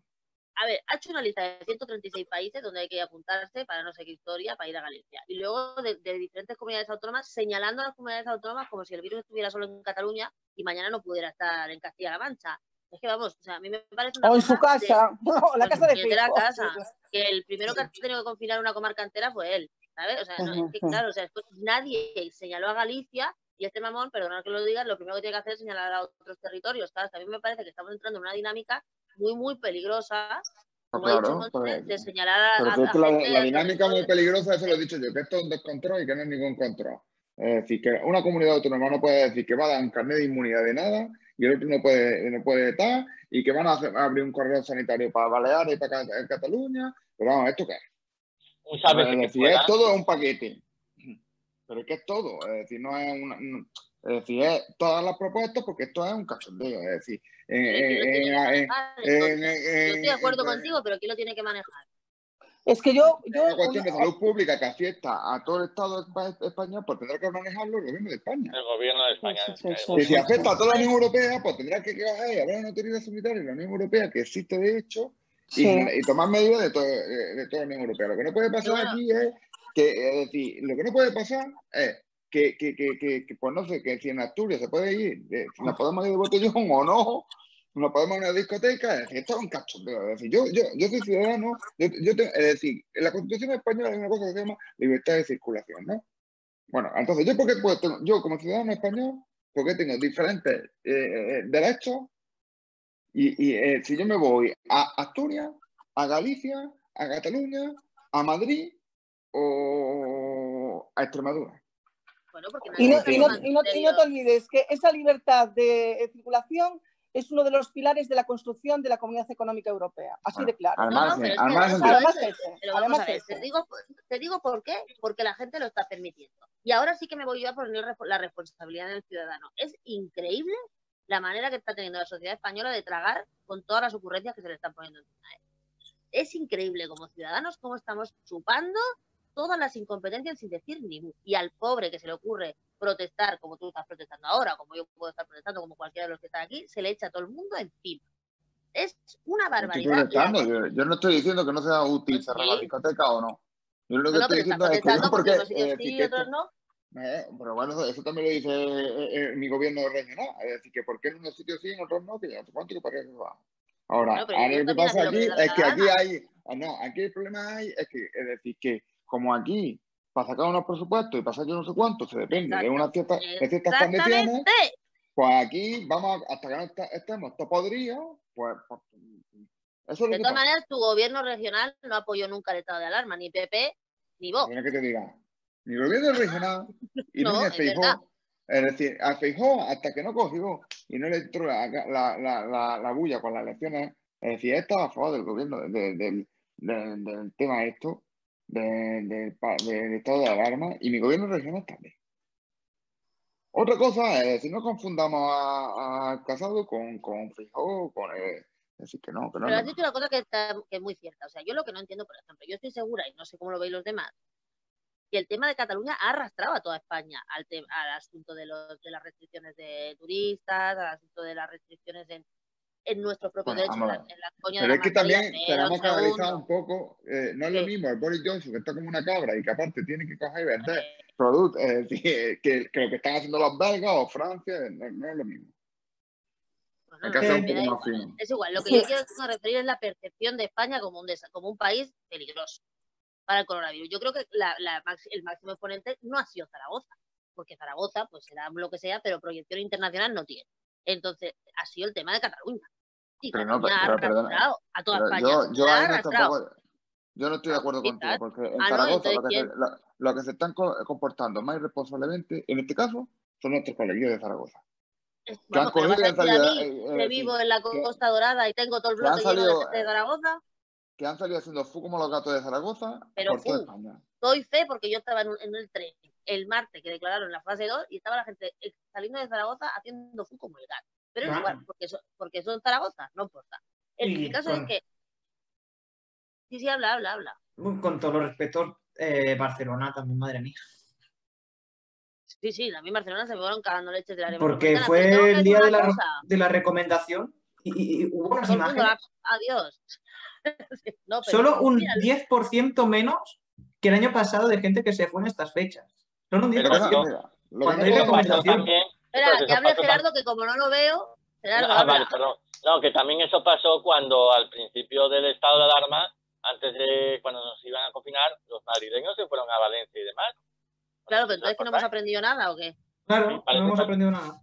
A ver, ha hecho una lista de 136 países donde hay que apuntarse para no sé qué historia para ir a Galicia. Y luego de, de diferentes comunidades autónomas, señalando a las comunidades autónomas como si el virus estuviera solo en Cataluña y mañana no pudiera estar en Castilla-La Mancha. Es que vamos, o sea, a mí me parece una O en su de- casa, o la casa de en la casa. que el primero que ha tenido que confinar una comarca entera fue él, ¿sabes? O sea, no, es que claro, o sea, después nadie señaló a Galicia y este mamón, perdonad que lo diga, lo primero que tiene que hacer es señalar a otros territorios, ¿sabes? También me parece que estamos entrando en una dinámica muy, muy peligrosa, como he dicho Claro, Monse, pues, de señalar a, Pero a- a la, gente la de dinámica muy peligrosa, eso lo he dicho yo, que esto es un descontrol y que no es ningún control. Es decir, que una comunidad autónoma no puede decir que va a dar un carnet de inmunidad de nada y el otro no puede, no puede estar y que van a, hacer- a abrir un correo sanitario para Baleares y para Ca- Cataluña. Pero vamos, ¿esto qué es? Es que decir, es todo un paquete. Pero es que es todo. Es decir, no es una. no- es decir, es todas las propuestas porque esto es un cachondeo. Es decir, Yo estoy de acuerdo en- contigo, pero ¿quién lo tiene que manejar? Es que yo, yo una cuestión de salud pública que afecta a todo el Estado espa- español, pues tendrá que manejarlo el gobierno de España. El gobierno de España. Sí, sí, sí, sí. Que si afecta a toda la Unión Europea, pues tendrá que coger y haber una autoridad sanitaria en la Unión Europea que existe de hecho y, Sí. y tomar medidas de, todo- de, toda la Unión Europea. Lo que no puede pasar bueno. aquí es que, es decir, lo que no puede pasar es que, que, que, que, que, pues no sé, que si en Asturias se puede ir, eh, nos podemos ir de botellón o no, nos podemos ir a una discoteca, es decir, esto es un cachondeo. Es decir, yo, yo, yo soy ciudadano, yo, yo tengo- es decir, en la Constitución española hay una cosa que se llama libertad de circulación, ¿no? Bueno, entonces, ¿yo por qué puedo, yo como ciudadano español, por qué tengo diferentes eh, eh, derechos? Y, y, eh, si yo me voy a Asturias, a Galicia, a Cataluña, a Madrid o a Extremadura. Bueno, porque Y no, y no- está y no- y no te olvides que esa libertad de circulación es uno de los pilares de la construcción de la Comunidad Económica Europea. Así de claro. Además, No, no, pero es que además, eso- entiendo. Además eso- ese, Pero vamos además a ver, ese. te digo, te digo por qué, porque la gente lo está permitiendo. Y ahora sí que me voy yo a poner la responsabilidad en el ciudadano. Es increíble la manera que está teniendo la sociedad española de tragar con todas las ocurrencias que se le están poniendo encima. Es increíble como ciudadanos cómo estamos chupando todas las incompetencias sin decir ni mu. Y al pobre que se le ocurre protestar como tú estás protestando ahora, como yo puedo estar protestando, como cualquiera de los que están aquí, se le echa a todo el mundo encima. Es una Estoy barbaridad. protestando, Y la- yo, yo no estoy diciendo que no sea útil Pues cerrar sí. la discoteca o no. Yo lo que No, no, estoy diciendo es que protestando porque eh, sí y otros no. Eh, pero bueno, eso, eso también lo dice eh, eh, mi gobierno regional. Es decir, que por qué en unos sitios sí, en otros no, que ya no sé cuánto que parece que va. Ahora, pero ahora lo que pasa aquí es que aquí hay, ah, no, aquí el problema hay, es que, es decir, que como aquí, para sacar unos presupuestos y pasar yo no sé cuánto, se depende de, una cierta, de ciertas condiciones, pues aquí vamos, a- hasta que no est- estemos todo podridos, pues, pues, eso es De todas maneras, tu gobierno regional no apoyó nunca el estado de alarma, ni PP ni Vox. Bueno, que te diga, mi gobierno regional y No, es Feijóo, verdad. es decir, a Feijóo hasta que no cogió y no le entró la, la, la, la, la bulla con las elecciones, es decir, estaba a favor del gobierno, de- de- del, del, del tema esto, de- del pa- del estado de alarma, y mi gobierno regional también. Otra cosa es decir, no confundamos a, a Casado con, con Feijóo, con es decir, que no, que no. Pero has dicho una cosa que, está, que es muy cierta. O sea, yo lo que no entiendo, por ejemplo, yo estoy segura, y no sé cómo lo veis los demás, que el tema de Cataluña ha arrastrado a toda España al, al asunto de, los, de las restricciones de turistas, al asunto de las restricciones en, en nuestro propio Bueno, derecho, en la, en la coña Pero de es que también tenemos que analizar segundo. un poco, eh, no es lo mismo el Boris Johnson, que está como una cabra y que aparte tiene que coger y vender Eh, productos, es decir, que, que lo que están haciendo los belgas o Francia, no, no es lo mismo. bueno, Hay que no, hacer un me da poco más igual. fino. Es igual, lo que Sí. yo quiero referir es la percepción de España como un, como un país peligroso. para el coronavirus. Yo creo que la- la el máximo exponente no ha sido Zaragoza, porque Zaragoza, pues será lo que sea, pero proyección internacional no tiene. Entonces, ha sido el tema de Cataluña. Y Pero no, Cataluña pero- ha pero perdona, arrastrado a toda España. yo, ha no arrastrado. tampoco- yo no estoy de acuerdo ¿Qué contigo, porque en Ah, no, Zaragoza lo, que se, ¿quién? lo, lo que se están co- comportando más irresponsablemente, en este caso, son nuestros coleguillos de Zaragoza. Es- Que han cogido salido, mí, eh, eh, que sí, vivo en la que- Costa Dorada y tengo todo el que han bloque lleno de salido, gente de Zaragoza, que han salido haciendo fu como los gatos de Zaragoza Pero por toda fu. España. doy fe porque yo estaba en el tren el martes que declararon la fase 2 y estaba la gente eh, saliendo de Zaragoza haciendo fu como el gato. Pero es igual, porque, so- porque son Zaragoza, no importa. El, Y caso con- es que... Sí, sí, habla, habla, habla. Con todos los respetos, eh, Barcelona también, madre mía. Sí, sí, misma Barcelona se me fueron cagando leches de la Porque fue el día de la, de la recomendación y, y- y hubo unas todo imágenes. la- adiós. No, pero Solo un mira, 10% menos que el año pasado de gente que se fue en estas fechas. Solo un Pero no, 10%. mira, lo Cuando que hay no recomendación. también. espera, que hable Gerardo, que como no lo veo, Gerardo, Ah, vale, perdón. No, que también eso pasó cuando al principio del estado de alarma, antes de cuando nos iban a confinar, los madrileños se fueron a Valencia y demás. Claro, pero entonces que no hemos aprendido nada o qué? Claro, Sí, no hemos aprendido nada.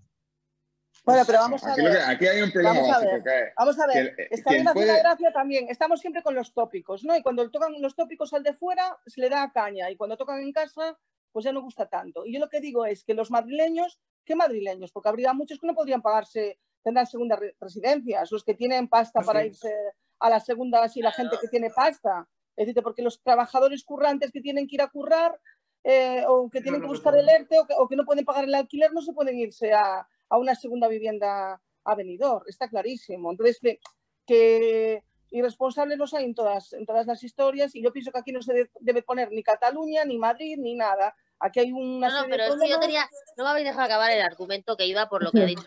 Bueno, pero vamos a aquí, ver. que- aquí hay un problema Vamos a ver. que Vamos a ver, que está bien puede- la gracia también. Estamos siempre con los tópicos, ¿no? Y cuando tocan los tópicos al de fuera, se le da caña. Y cuando tocan en casa, pues ya no gusta tanto. Y yo lo que digo es que los madrileños, ¿qué madrileños? Porque habría muchos que no podrían pagarse, tendrán segundas re- residencias, los que tienen pasta Pues para sí. irse a las segundas y la gente que tiene pasta. Es decir, porque los trabajadores currantes que tienen que ir a currar eh, o que tienen que buscar el ERTE o que, o que no pueden pagar el alquiler, no se pueden irse a, a una segunda vivienda a venidor, está clarísimo. Entonces, que, que irresponsables los hay en todas, en todas las historias y yo pienso que aquí no se de- debe poner ni Cataluña, ni Madrid, ni nada. Aquí hay una No, no, pero de es que yo tenía, no me habéis dejado acabar el argumento que iba por lo que ha dicho.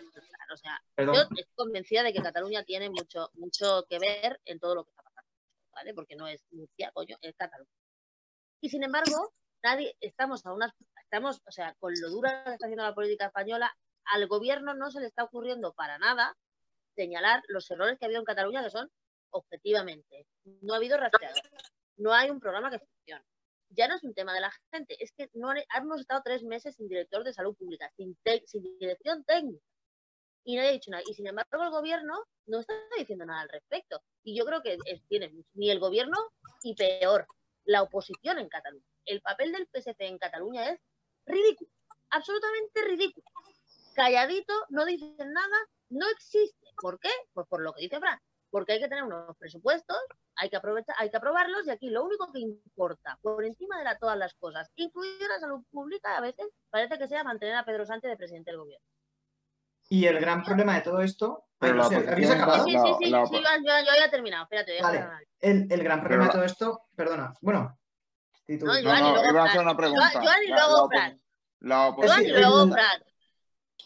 O sea, yo Perdón. estoy convencida de que Cataluña tiene mucho, mucho que ver en todo lo que está pasando, ¿vale? Porque no es Murcia, coño, es Cataluña. Y sin embargo, nadie, estamos a unas, estamos, o sea, con lo dura que está haciendo la política española, al gobierno no se le está ocurriendo para nada señalar los errores que ha habido en Cataluña, que son objetivamente. No ha habido rastreador, no hay un programa que funcione. Ya no es un tema de la gente, es que no hemos estado tres meses sin director de salud pública, sin, sin dirección técnica. Y nadie ha dicho nada. Y sin embargo, el gobierno no está diciendo nada al respecto. Y yo creo que es- tiene ni el gobierno y peor, la oposición en Cataluña. El papel del PSC en Cataluña es ridículo, absolutamente ridículo. Calladito, no dicen nada, no existe. ¿Por qué? Pues por lo que dice Fran. Porque hay que tener unos presupuestos, hay que aprovechar, hay que aprobarlos y aquí lo único que importa, por encima de la- todas las cosas, incluida la salud pública, a veces parece que sea mantener a Pedro Sánchez de presidente del gobierno. Y el gran problema de todo esto. Pero no la ¿Habéis acabado? Sí, La- sí, sí, la- sí, Iván, yo, yo ya he terminado. Espérate, voy a Vale. El, el gran problema de la- todo esto, perdona, bueno, tú- No, No, Joan, y no, luego iba a hacer una pregunta. Joan, Joan y La- luego la Fran. La Joan y luego el- Fran.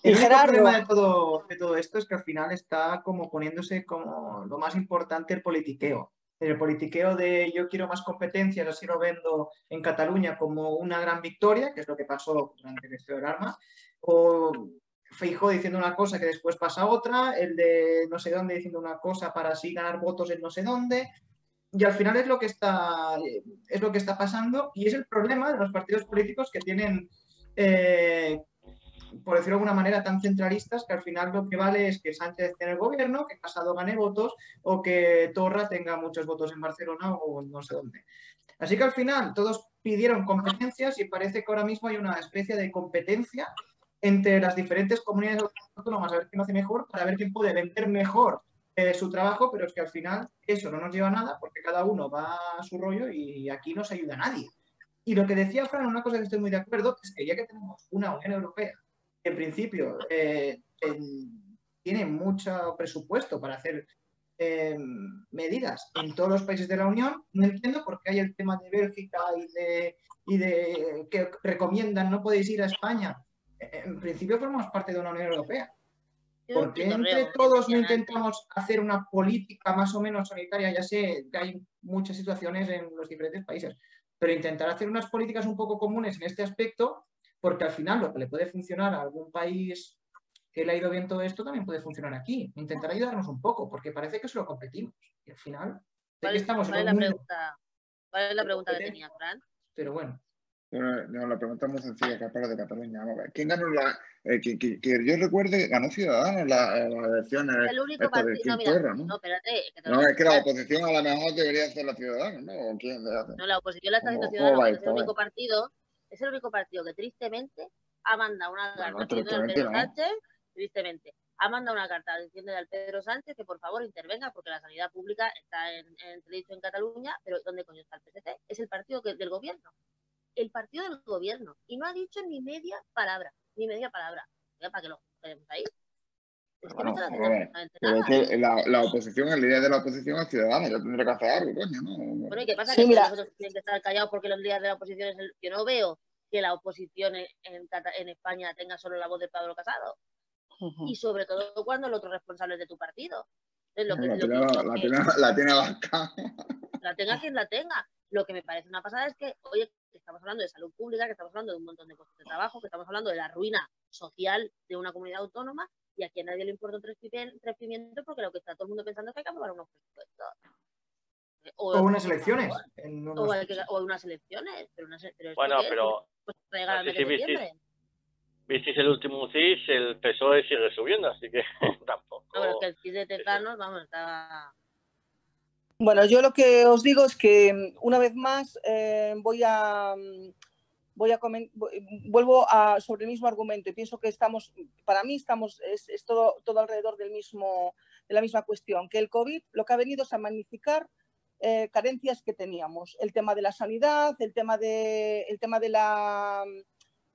El Gerardo. problema de todo, de todo esto es que al final está como poniéndose como lo más importante el politiqueo. El politiqueo de yo quiero más competencias, así lo vendo en Cataluña como una gran victoria, que es lo que pasó durante el estado del arma, o Feijó diciendo una cosa que después pasa otra, el de no sé dónde diciendo una cosa para así ganar votos en no sé dónde. Y al final es lo que está, es lo que está pasando y es el problema de los partidos políticos que tienen eh, por decirlo de alguna manera, tan centralistas que al final lo que vale es que Sánchez esté en el gobierno, que Casado gane votos o que Torra tenga muchos votos en Barcelona o no sé dónde. Así que al final todos pidieron competencias y parece que ahora mismo hay una especie de competencia entre las diferentes comunidades autónomas a ver quién hace mejor para ver quién puede vender mejor eh, su trabajo, pero es que al final eso no nos lleva a nada porque cada uno va a su rollo y aquí no se ayuda a nadie. Y lo que decía Fran, una cosa que estoy muy de acuerdo, es que ya que tenemos una Unión Europea en principio eh, en- tiene mucho presupuesto para hacer eh, medidas en todos los países de la Unión, no entiendo por qué hay el tema de Bélgica y de, y de que recomiendan no podéis ir a España. En principio formamos parte de una Unión Europea. Tiene un ¿Por qué pitorreo entre todos no intentamos hacer una política más o menos sanitaria? Ya sé que hay muchas situaciones en los diferentes países, pero intentar hacer unas políticas un poco comunes en este aspecto, porque al final lo que le puede funcionar a algún país que le ha ido bien todo esto también puede funcionar aquí. Intentar ayudarnos un poco, porque parece que solo competimos. Y al final, ¿Cuál, estamos cuál es en la un mundo pregunta? ¿Cuál es la pregunta que tenía, Fran? Pero bueno. Bueno, no, la pregunta es muy sencilla, que es de Cataluña. Vamos a ver. ¿Quién ganó la. eh, que, que- que yo recuerde, ganó Ciudadanos la- las elecciones. El único partido. No, mira, ¿no? no, espérate. que lo No, es que la oposición a lo mejor debería ser la Ciudadanos, ¿no? ¿O quién hace? No, la oposición la está ¿Cómo- haciendo Ciudadanos, que es el único partido, es el único partido que tristemente ha mandado una Bueno, carta diciendo al tristemente Pedro no. Sánchez, tristemente, ha mandado una carta diciendo al Pedro Sánchez que por favor intervenga porque la sanidad pública está en, en entredicho en Cataluña, pero ¿dónde coño está el PSC? Es el partido que- del gobierno. El partido del gobierno. Y no ha dicho ni media palabra, ni media palabra. Ya, ¿Para qué lo tenemos ahí? Es que Bueno, no están pero es que la, la oposición, el líder de la oposición es Ciudadanos, yo tendría que hacer algo, coño, ¿no? Bueno, ¿y qué pasa? Sí, que mira. nosotros tienen que estar callados porque los días de la oposición es el... Yo no veo que la oposición en, en Cata- en España tenga solo la voz de Pablo Casado. Y sobre todo cuando el otro responsable es de tu partido. Entonces, lo que, la, lo que- lo la, tenga quien la tenga. Lo que me parece una pasada es que, oye, que estamos hablando de salud pública, que estamos hablando de un montón de puestos de trabajo, que estamos hablando de la ruina social de una comunidad autónoma y aquí a nadie le importa un tres, tres pimientos porque lo que está todo el mundo pensando es que hay que aprobar unos presupuestos. O unas elecciones. en O, hay que- o unas elecciones. Pero, unas- pero ¿esto Bueno, pero Pues no mes sé de septiembre. visteis el último CIS, el PSOE sigue subiendo, así que tampoco. No, pero que el CIS de Tezanos, vamos, estaba... Bueno, yo lo que os digo es que mm, una vez más eh, voy a mm, voy a vuelvo a sobre el mismo argumento y pienso que estamos para mí estamos es, es todo todo alrededor del mismo de la misma cuestión que el covid lo que ha venido es a magnificar eh, carencias que teníamos el tema de la sanidad el tema de el tema de la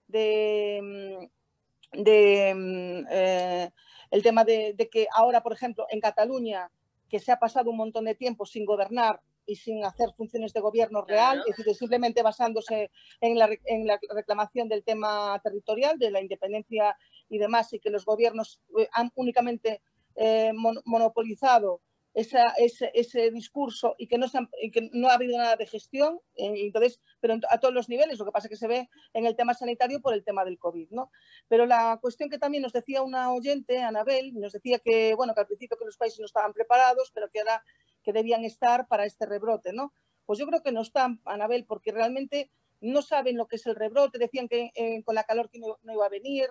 de, mm, de, mm, eh, el tema de, de que ahora por ejemplo en Cataluña que se ha pasado un montón de tiempo sin gobernar y sin hacer funciones de gobierno real, Claro. es decir, simplemente basándose en la, en la reclamación del tema territorial, de la independencia y demás, y que los gobiernos eh, han únicamente eh, mon- monopolizado esa- ese, ese discurso y que, no han- y que no ha habido nada de gestión, eh, entonces, pero a todos los niveles, lo que pasa es que se ve en el tema sanitario por el tema del COVID, ¿no? Pero la cuestión que también nos decía una oyente, Anabel, nos decía que, bueno, que al principio que los países no estaban preparados, pero que ahora que debían estar para este rebrote, ¿no? Pues yo creo que no están, Anabel, porque realmente no saben lo que es el rebrote, decían que eh, con la calor que no, no iba a venir.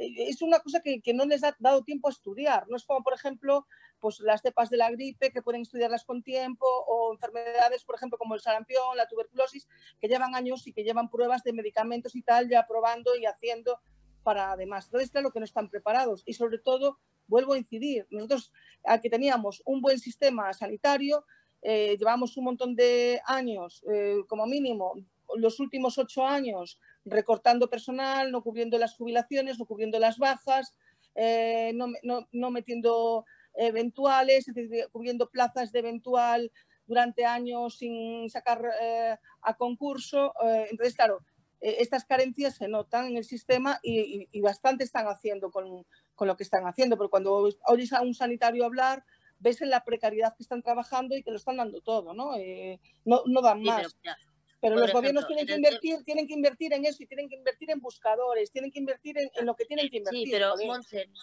Eh, es una cosa que, que no les ha dado tiempo a estudiar. No es como, por ejemplo, pues las cepas de la gripe, que pueden estudiarlas con tiempo, o enfermedades, por ejemplo, como el sarampión, la tuberculosis, que llevan años y que llevan pruebas de medicamentos y tal, ya probando y haciendo para además. Entonces, claro que no están preparados. Y sobre todo, vuelvo a incidir, nosotros a que teníamos un buen sistema sanitario, eh, llevamos un montón de años, eh, como mínimo, los últimos ocho años, recortando personal, no cubriendo las jubilaciones, no cubriendo las bajas, eh, no, no- no metiendo eventuales, es decir, cubriendo plazas de eventual durante años sin sacar eh, a concurso. eh, entonces, claro, estas carencias se notan en el sistema y, y- y bastante están haciendo con, con lo que están haciendo, pero cuando oyes a un sanitario hablar, ves en la precariedad que están trabajando y que lo están dando todo, ¿no? Eh, no, no dan Sí, más. pero Pero Por los ejemplo, gobiernos tienen que el invertir, tienen que invertir en eso y tienen que invertir en buscadores, tienen que invertir en, en lo que tienen que invertir. Sí, pero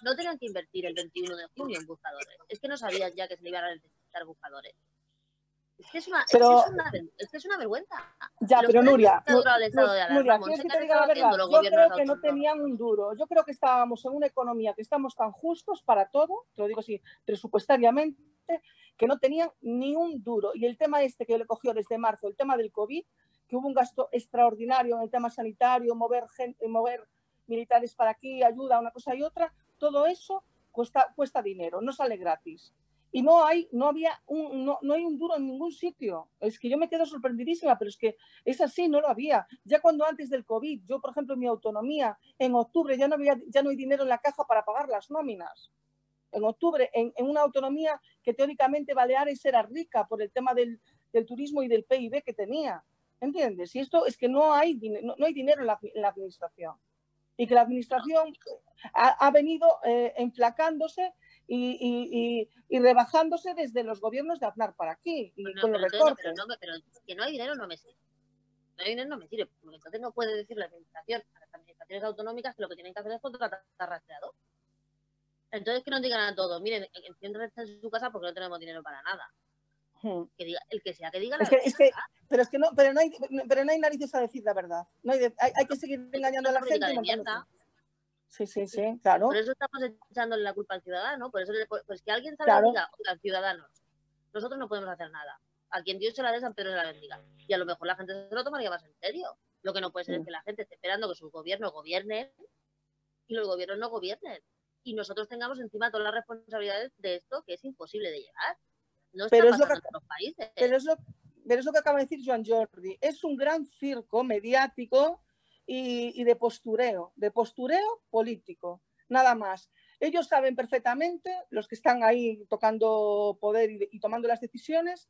no tenían que invertir el 21 de junio en buscadores. Es que no sabían ya que se iban a necesitar buscadores. Es que es una, es que Pero- es una, es que es una vergüenza. Ya, pero Nuria, Nuria, ¿quieres que ¿qué te diga la verdad? Yo creo que no tenían un duro. Yo creo que estábamos en una economía que estamos tan justos para todo, te lo digo así, presupuestariamente, que no tenían ni un duro. Y el tema este que le cogió desde marzo, el tema del COVID, que hubo un gasto extraordinario en el tema sanitario, mover, gente, mover militares para aquí, ayuda, una cosa y otra, todo eso cuesta, cuesta dinero, no sale gratis. Y no hay, no había un, no, no hay un duro en ningún sitio. Es que yo me quedo sorprendidísima, pero es que es así, no lo había. Ya cuando antes del COVID, yo, por ejemplo, en mi autonomía, en octubre ya no, había, ya no hay dinero en la caja para pagar las nóminas. En octubre, en, en una autonomía que teóricamente Baleares era rica por el tema del, del turismo y del PIB que tenía. ¿Entiendes? Y esto es que no hay, no, no hay dinero en la, en la administración. Y que la administración ha, ha venido eh, enflacándose y, y- y- y rebajándose desde los gobiernos de Aznar para aquí y No, con los entonces, recortes. pero no me- pero que no hay dinero no me sirve. No hay dinero no me sirve, porque entonces no puede decir la administración a las administraciones autonómicas que lo que tienen que hacer es contratar rastreador. Entonces que nos digan a todos, miren, enciéndense en su casa porque no tenemos dinero para nada. Que diga, el que sea que diga la Es que, es que, verdad. pero es que no, pero no hay, pero no hay narices a decir la verdad. No hay, de- hay, hay que seguir engañando a la gente. de mierda. Sí, sí, sí, claro. Por eso estamos echándole la culpa al ciudadano. Por eso, le- pues que alguien salga Claro. y diga, oiga, ciudadanos, nosotros no podemos hacer nada. A quien Dios se la dé, San Pedro se la bendiga. Y a lo mejor la gente se lo tomaría más en serio. Lo que no puede ser Sí. es que la gente esté esperando que sus gobiernos gobiernen y los gobiernos no gobiernen. Y nosotros tengamos encima todas las responsabilidades de esto que es imposible de llegar. No Pero es lo que- países. Pero es, lo, pero es lo que acaba de decir Joan Jordi. Es un gran circo mediático y, y de postureo, de postureo político, nada más. Ellos saben perfectamente, los que están ahí tocando poder y, y tomando las decisiones,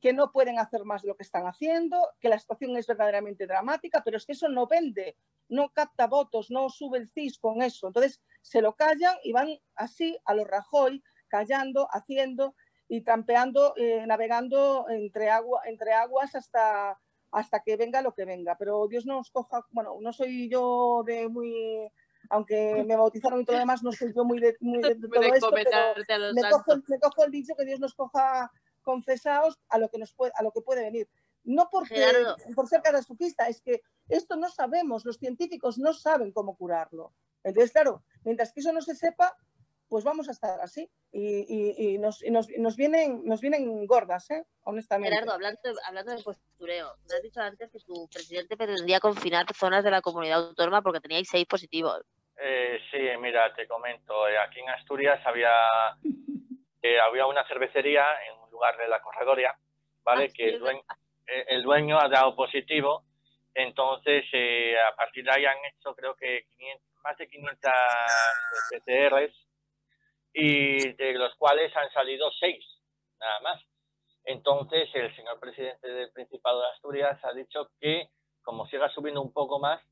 que no pueden hacer más de lo que están haciendo, que la situación es verdaderamente dramática, pero es que eso no vende, no capta votos, no sube el CIS con eso. Entonces se lo callan y van así a los Rajoy, callando, haciendo y trampeando, eh, navegando entre, agua, entre aguas hasta, hasta que venga lo que venga. Pero Dios nos coja, bueno, no soy yo de muy, aunque me bautizaron y todo lo demás, no soy yo muy de, muy de, de todo esto, pero me cojo, me cojo el dicho que Dios nos coja confesados a lo que nos puede, a lo que puede venir. No porque Gerardo. por ser catastrofista, es que esto no sabemos, los científicos no saben cómo curarlo. Entonces, claro, mientras que eso no se sepa, pues vamos a estar así. Y, y- y nos, y nos, y nos vienen, nos vienen gordas, ¿eh? honestamente. Gerardo, hablando de, hablando de postureo, me has dicho antes que tu presidente pretendía confinar zonas de la comunidad autónoma porque teníais seis positivos. Eh, sí, mira, te comento. eh, aquí en Asturias había, eh, había una cervecería en un lugar de la corredoria, ¿vale? Ah, que sí, el dueño, eh, el dueño ha dado positivo. Entonces, eh, a partir de ahí han hecho, creo que 500 más de 500 PCRs y de los cuales han salido seis, nada más. Entonces, el señor presidente del Principado de Asturias ha dicho que, como siga subiendo un poco más,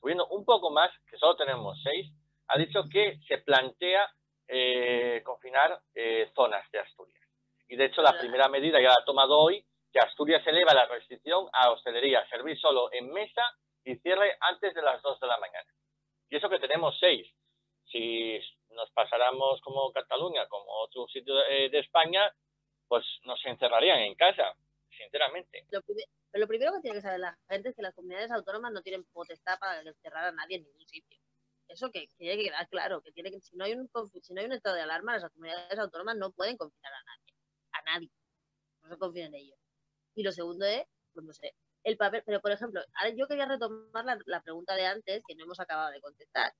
subiendo un poco más, que solo tenemos seis, ha dicho que se plantea eh, confinar eh, zonas de Asturias. Y de hecho, la primera medida ya la ha tomado hoy, que Asturias eleva la restricción a hostelería, servir solo en mesa y cierre antes de las 2 de la mañana. Y eso que tenemos seis. Si nos pasáramos como Cataluña, como otro sitio de, de España, pues nos encerrarían en casa, sinceramente. Lo, primero que tiene que saber la gente es que las comunidades autónomas no tienen potestad para encerrar a nadie en ningún sitio. Eso que tiene que quedar claro, que tiene que, si no hay un si no hay un estado de alarma, las comunidades autónomas no pueden confinar a nadie, a nadie. No se confían en ellos. Y lo segundo es, pues no sé, el papel, pero por ejemplo, ahora yo quería retomar la pregunta de antes que no hemos acabado de contestar,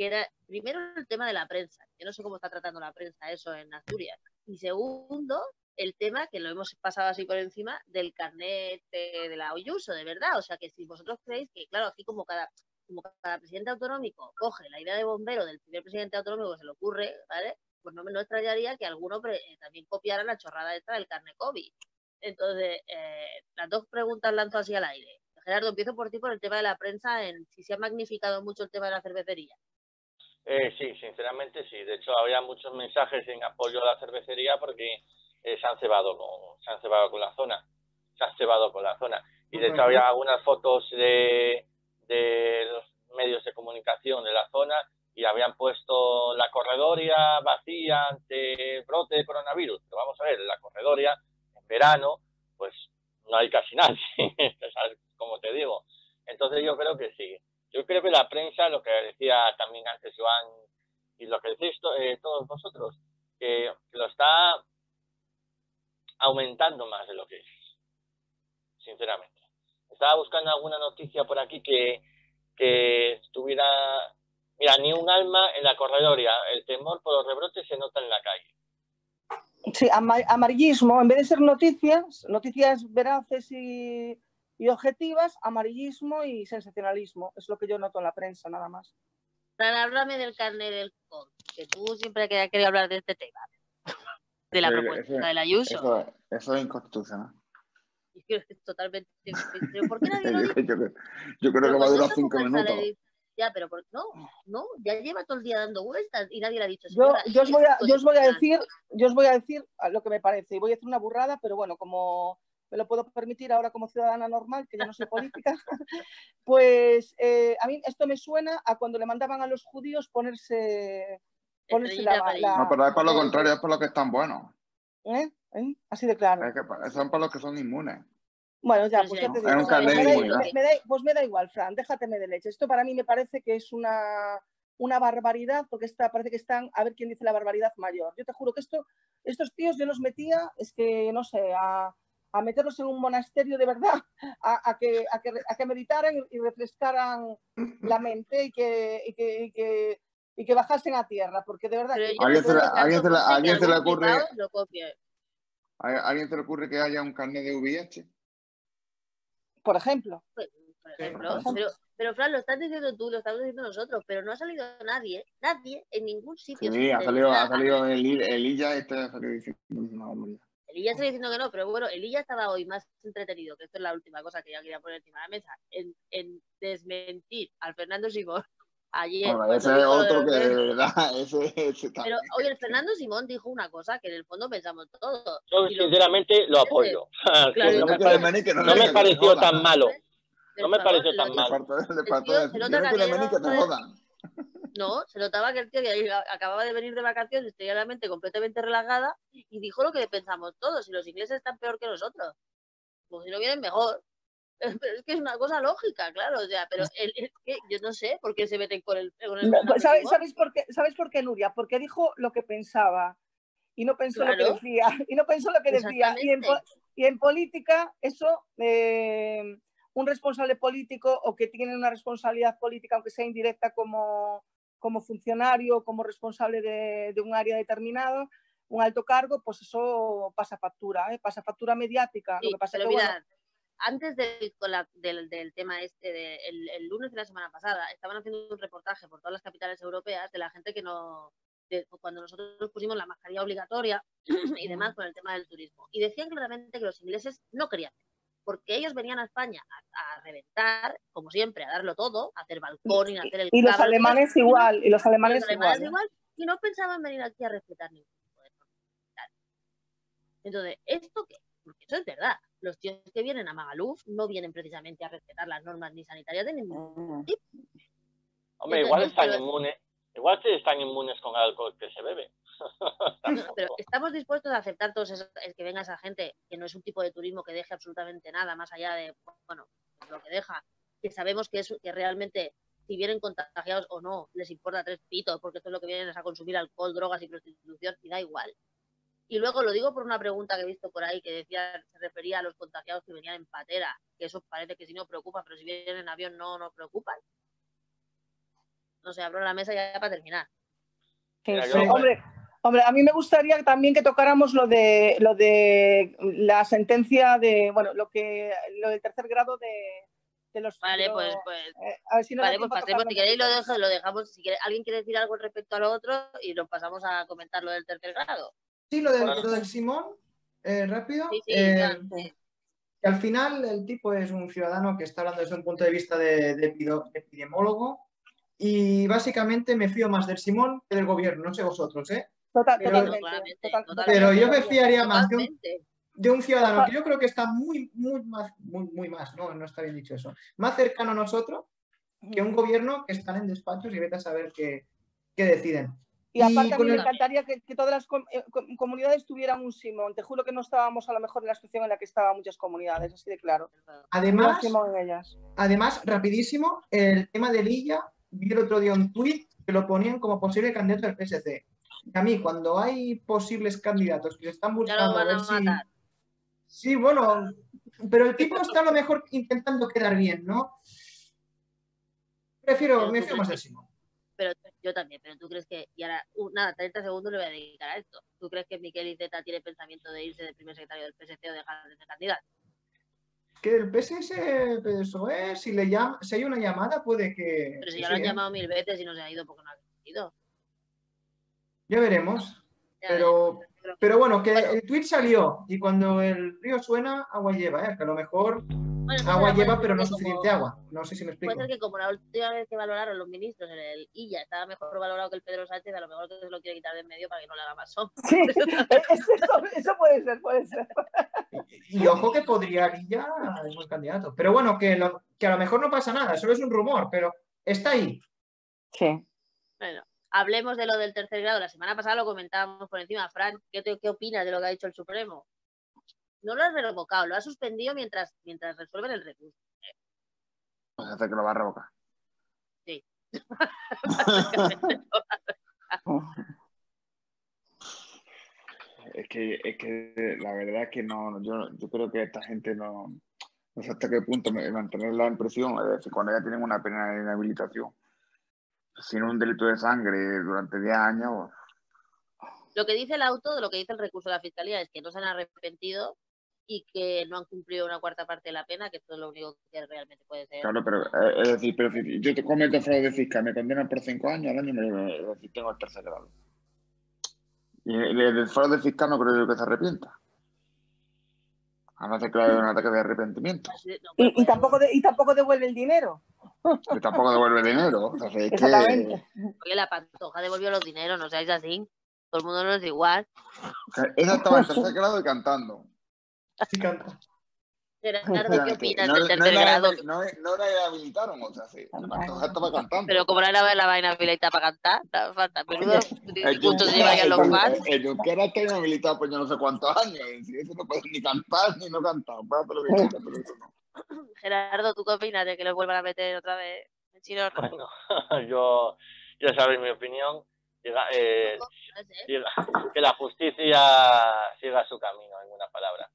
que era primero el tema de la prensa. Yo no sé cómo está tratando la prensa eso en Asturias. Y segundo, el tema que lo hemos pasado así por encima del carnet de, la Oyuso, de verdad. O sea, que si vosotros creéis que, claro, aquí como cada, como cada presidente autonómico coge la idea de bombero del primer presidente autonómico se le ocurre, ¿vale? Pues no me extrañaría que alguno eh, también copiara la chorrada esta del carnet COVID. Entonces, eh, las dos preguntas lanzo así al aire. Gerardo, empiezo por ti por el tema de la prensa, en si se ha magnificado mucho el tema de la cervecería. Eh, sí, sinceramente sí. De hecho, había muchos mensajes en apoyo a la cervecería porque eh, se han cebado con, se han cebado con la zona. Se han cebado con la zona. Y de hecho había algunas fotos de, de los medios de comunicación de la zona y habían puesto la corredoria vacía ante brote de coronavirus. Pero vamos a ver, la corredoria en verano, pues no hay casi nadie, como te digo. Entonces yo creo que sí. Yo creo que la prensa, lo que decía también antes Joan y lo que decís eh, todos vosotros, que lo está aumentando más de lo que es, sinceramente. Estaba buscando alguna noticia por aquí que, que estuviera... Mira, ni un alma en la corredoria. El temor por los rebrotes se nota en la calle. Sí, ama- amarillismo, en vez de ser noticias, noticias veraces y, y objetivas, amarillismo y sensacionalismo. Es lo que yo noto en la prensa, nada más. Fran, háblame del carnet del COVID, que tú siempre has querido hablar de este tema. De la Sí, propuesta eso- del Ayuso. Eso, eso es inconstitucional. Es que es totalmente. pero ¿Por qué nadie lo yo, dice? yo creo- yo creo Pero que va a cuando durar cinco minutos. Ya, pero por- no, no, ya lleva todo el día dando vueltas y nadie le ha dicho. Yo, "Señora, yo, os voy a, yo os voy a inconstitucional". decir, yo os voy a decir lo que me parece. Y voy a decir una burrada, pero bueno, como me lo puedo permitir ahora como ciudadana normal, que yo no soy política, pues eh, a mí esto me suena a cuando le mandaban a los judíos ponerse, ponerse la, la- No, pero es por lo contrario, es por lo que están buenos. ¿eh? ¿eh? Así de claro. Es que pa- son para los que son inmunes. Bueno, ya, pues sí. ya te Es digo. me da- me- me da- pues me da igual, Fran, déjateme de leche. Esto para mí me parece que es una, una barbaridad, porque está, parece que están, a ver quién dice la barbaridad mayor. Yo te juro que esto, estos tíos yo los metía, es que, no sé, a, a meterlos en un monasterio de verdad, a, a que, a, que, a que meditaran y, refrescaran la mente y que, y que, y que, y que bajasen a tierra, porque de verdad... ¿Alguien se alguien se le- alguien se ocurre- flipado lo copie. ¿A a alguien se le ocurre que haya un carnet de VIH? Por ejemplo. Por ejemplo, por ejemplo. pero, pero Fran, lo estás diciendo tú, lo estamos diciendo nosotros, pero no ha salido nadie, nadie en ningún sitio. Sí, ha salido, ha salido el, I- el Illa, este ha salido diciendo Elilla está diciendo que no, pero bueno, Elilla estaba hoy más entretenido, que esto es la última cosa que ya quería poner encima de la mesa, en, en desmentir al Fernando Simón ayer. Bueno, ese es otro que de verdad, ese, ese Pero hoy el Fernando Simón dijo una cosa que en el fondo pensamos todos. Yo y sinceramente lo apoyo. Claro, yo no me también. pare- venir, que no me venga, que pareció tan malo. No me pareció tan dijo- Le mal. faltó- le El faltó tío se decir, nota "Yo no se notaba que el tío que acababa de venir de vacaciones tenía la mente completamente relajada y dijo lo que pensamos todos. Si los ingleses están peor que nosotros, pues si no vienen mejor. Pero es que es una cosa lógica, claro. O sea, pero el- es que yo no sé por qué se meten con el. Con No, Fernando ¿sabes, sabes por qué, ¿Sabes por qué, Nuria? Porque dijo lo que pensaba y no pensó lo que decía. Y no pensó lo que decía. En, y en política, eso, eh, un responsable político o que tiene una responsabilidad política, aunque sea indirecta como, como funcionario, como responsable de, de un área determinado, un alto cargo, pues eso pasa factura, ¿eh? pasa factura mediática. Sí, lo que pasa pero que, bueno, mirad, antes del, del, del tema este, de- el, el lunes de la semana pasada, estaban haciendo un reportaje por todas las capitales europeas de la gente que no. de- cuando nosotros pusimos la mascarilla obligatoria y demás con el tema del turismo. Y decían claramente que los ingleses no querían, porque ellos venían a España a, a reventar, como siempre, a darlo todo, a hacer balcón y a hacer el y los alemanes y igual, y los y alemanes los alemanes igual. ¿eh? y no pensaban venir aquí a respetar ningún tipo de. Entonces, ¿esto qué? Porque eso es verdad. Los tíos que vienen a Magaluf no vienen precisamente a respetar las normas ni sanitarias de ningún tipo. Hombre, Entonces, igual están pero- inmunes. Igual que están inmunes con el alcohol que se bebe. Pero estamos dispuestos a aceptar todos esos, el que venga esa gente, que no es un tipo de turismo que deje absolutamente nada más allá de, bueno, lo que deja, que sabemos que es que realmente si vienen contagiados o no, les importa tres pitos, porque esto es lo que vienen es a consumir alcohol, drogas y prostitución, y da igual. Y luego lo digo por una pregunta que he visto por ahí que decía, se refería a los contagiados que venían en patera, que eso parece que sí no preocupa, pero si vienen en avión no nos preocupan. No sé, abro la mesa ya para terminar. Sí, sí. Hombre, hombre, a mí me gustaría también que tocáramos lo de lo de la sentencia de, bueno, lo que lo del tercer grado de, de los. Vale, pues, pues eh, a ver si da Vale, pues pasemos, si queréis lo, dejo, lo dejamos, si quiere- alguien quiere decir algo respecto a lo otro y nos pasamos a comentar lo del tercer grado. Sí, lo del, Bueno. lo del Simón, eh, rápido. Sí, sí, eh, Fran, sí. que al final el tipo es un ciudadano que está hablando desde un punto de vista de, de epidemiólogo y básicamente me fío más del Simón que del gobierno, no sé vosotros, ¿eh? Total- pero- totalmente, totalmente. Pero yo me fiaría más de un, Totalmente. de un ciudadano que yo creo que está muy, muy más, muy, muy más, no, no está bien dicho eso, más cercano a nosotros que un gobierno que están en despachos y vete a saber qué, qué deciden. Y aparte Y a mí me el- encantaría que, que todas las com- eh, com- comunidades tuvieran un Simón. Te juro que no estábamos a lo mejor en la situación en la que estaban muchas comunidades, así de claro. Además, Simón en ellas. Además, rapidísimo, el tema de Lilla, vi el otro día un tuit que lo ponían como posible candidato del PSC. Y a mí, cuando hay posibles candidatos que se están Ya lo buscando a ver si... Sí, bueno, pero el tipo está a lo mejor intentando quedar bien, ¿no? Prefiero, me fío más del Simón. Pero yo también, pero tú crees que, y ahora, uh, nada, 30 segundos le voy a dedicar a esto. ¿Tú crees que Miquel Iceta tiene pensamiento de irse de primer secretario del PSC o dejar de ser candidato? Que el PSS, PSOE, si, le llama, si hay una llamada, puede que... Pero si ya lo han llamado mil veces y no se ha ido porque no ha ido. Ya veremos. Pero, pero bueno, que el tweet salió y cuando el río suena, agua lleva, ¿eh? que a lo mejor Bueno, entonces agua lleva, pero no como- suficiente agua. No sé si me explico. Puede ser que como la última vez que valoraron los ministros, el, el Illa estaba mejor valorado que el Pedro Sánchez, a lo mejor que se lo quiere quitar de en medio para que no le haga más sombra. Sí, eso, eso puede ser, puede ser. Y, y ojo que podría Guilla es buen candidato. Pero bueno, que, lo- que a lo mejor no pasa nada, solo es un rumor, pero está ahí. Sí. Bueno, hablemos de lo del tercer grado. La semana pasada lo comentábamos por encima. Fran, ¿qué, te- qué opinas de lo que ha dicho el Supremo? No lo ha revocado, lo ha suspendido mientras, mientras resuelven el recurso. Pues hace que lo va a revocar. Es que, es que la verdad es que no, yo, yo creo que esta gente no, no sé hasta qué punto mantenerla en prisión, es decir, cuando ya tienen una pena de inhabilitación, sin un delito de sangre durante 10 años, Lo que dice el auto, lo que dice el recurso de la fiscalía, es que no se han arrepentido y que no han cumplido una cuarta parte de la pena, que esto es lo único que realmente puede ser. claro, pero eh, es decir, pero si yo te cometo fraude fiscal, me condenan por 5 años al año, me, es decir, tengo el tercer grado. Y el, el fraude fiscal no creo yo que se arrepienta. A no ser que un ataque de arrepentimiento. Pues, Y, y tampoco de- y tampoco devuelve el dinero. Que tampoco devuelve dinero. O sea, es que-. Oye, la pantoja devolvió los dineros, no seáis así. Todo el mundo no es igual. o sea, esa estaba en tercer grado y cantando. Sí, canta. Gerardo, ¿qué opinas no, del no tercer la- grado? no, no la rehabilitaron, o sea, sí. La Pantoja estaba cantando. Pero como no era la vaina habilitada para cantar, no falta. Menudo disgustos Junqueras- llevarían los fans. El Junqueras está inhabilitado por yo no sé cuántos años. Y eso no puede ni cantar ni no cantar. Puede hacer lo que quiera, pero eso no. Gerardo, ¿tú qué opinas de que los vuelvan a meter otra vez en Chirona? Bueno, yo, ya sabéis mi opinión. Eh, que la justicia siga su camino, en una palabra.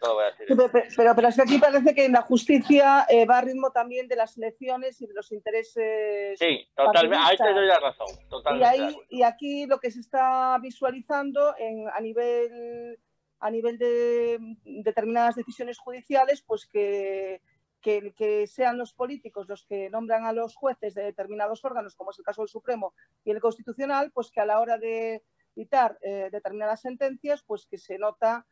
Todo voy a decir. Pero, pero, pero es que aquí parece que la justicia eh, va a ritmo también de las elecciones y de los intereses. Sí, totalmente. Ahí te doy la razón. y, Totalmente. de ahí, y aquí lo que se está visualizando en, a nivel a nivel de determinadas decisiones judiciales, pues que, que, sean los políticos los que nombran a los jueces de determinados órganos, como es el caso del Supremo y el Constitucional, pues que a la hora de dictar eh, determinadas sentencias, pues que se nota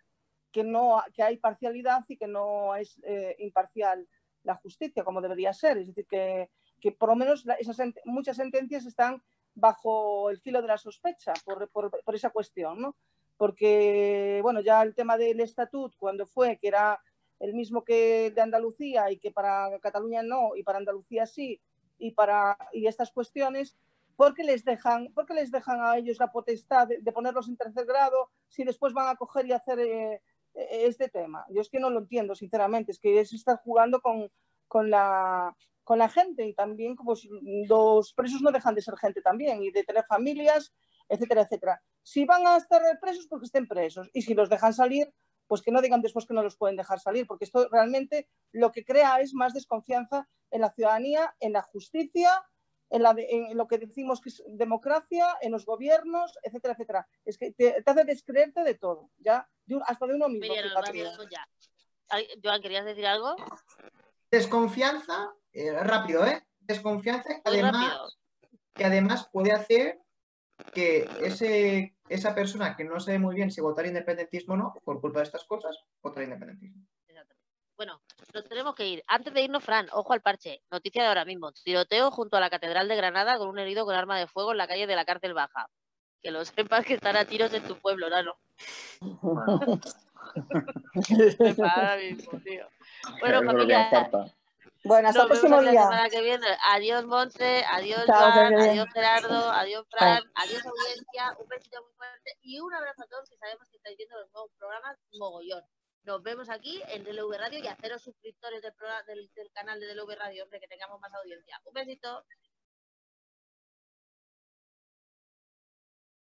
que no que hay parcialidad y que no es eh, imparcial la justicia como debería ser. Es decir, que, que por lo menos esas muchas sentencias están bajo el filo de la sospecha por, por- por esa cuestión, ¿no? Porque, bueno, ya el tema del estatut, cuando fue, que era el mismo que de Andalucía y que para Cataluña no, y para Andalucía sí, y para y estas cuestiones, ¿por qué les dejan, por qué les dejan a ellos la potestad de, ponerlos en tercer grado si después van a coger y hacer eh, eh, este tema? Yo es que no lo entiendo, sinceramente, es que es estar jugando con, con la con la gente y también pues, los presos no dejan de ser gente también y de tener familias, etcétera, etcétera. Si van a estar presos, porque estén presos. Y si los dejan salir, pues que no digan después que no los pueden dejar salir, porque esto realmente lo que crea es más desconfianza en la ciudadanía, en la justicia, en, la de- en lo que decimos que es democracia, en los gobiernos, etcétera, etcétera. Es que te, te hace descreerte de todo, ya, de un- hasta de uno mismo. Joan, ¿querías decir algo? Desconfianza, eh, rápido, ¿eh? Desconfianza que Muy además, rápido. que además puede hacer que ese, esa persona que no sabe muy bien si votar independentismo o no, por culpa de estas cosas, votar independentismo. Exactamente. Bueno, nos tenemos que ir. Antes de irnos, Fran, ojo al parche. Noticia de ahora mismo. Tiroteo junto a la Catedral de Granada con un herido con arma de fuego en la calle de la Cárcel Baja. Que lo sepas que están a tiros en tu pueblo, Nano. Bueno, ahora mismo, tío. Familia. Bueno, hasta el próximo la día. semana que viene. Adiós, Monse. Adiós, Chao, bien. Adiós, Gerardo. Adiós, Fran. Adiós, audiencia. Un besito muy fuerte y un abrazo a todos que sabemos que estáis viendo los nuevos programas mogollón. Nos vemos aquí en DLV Radio y haceros suscriptores del, programa, del, del canal de DLV Radio, hombre, que tengamos más audiencia. Un besito.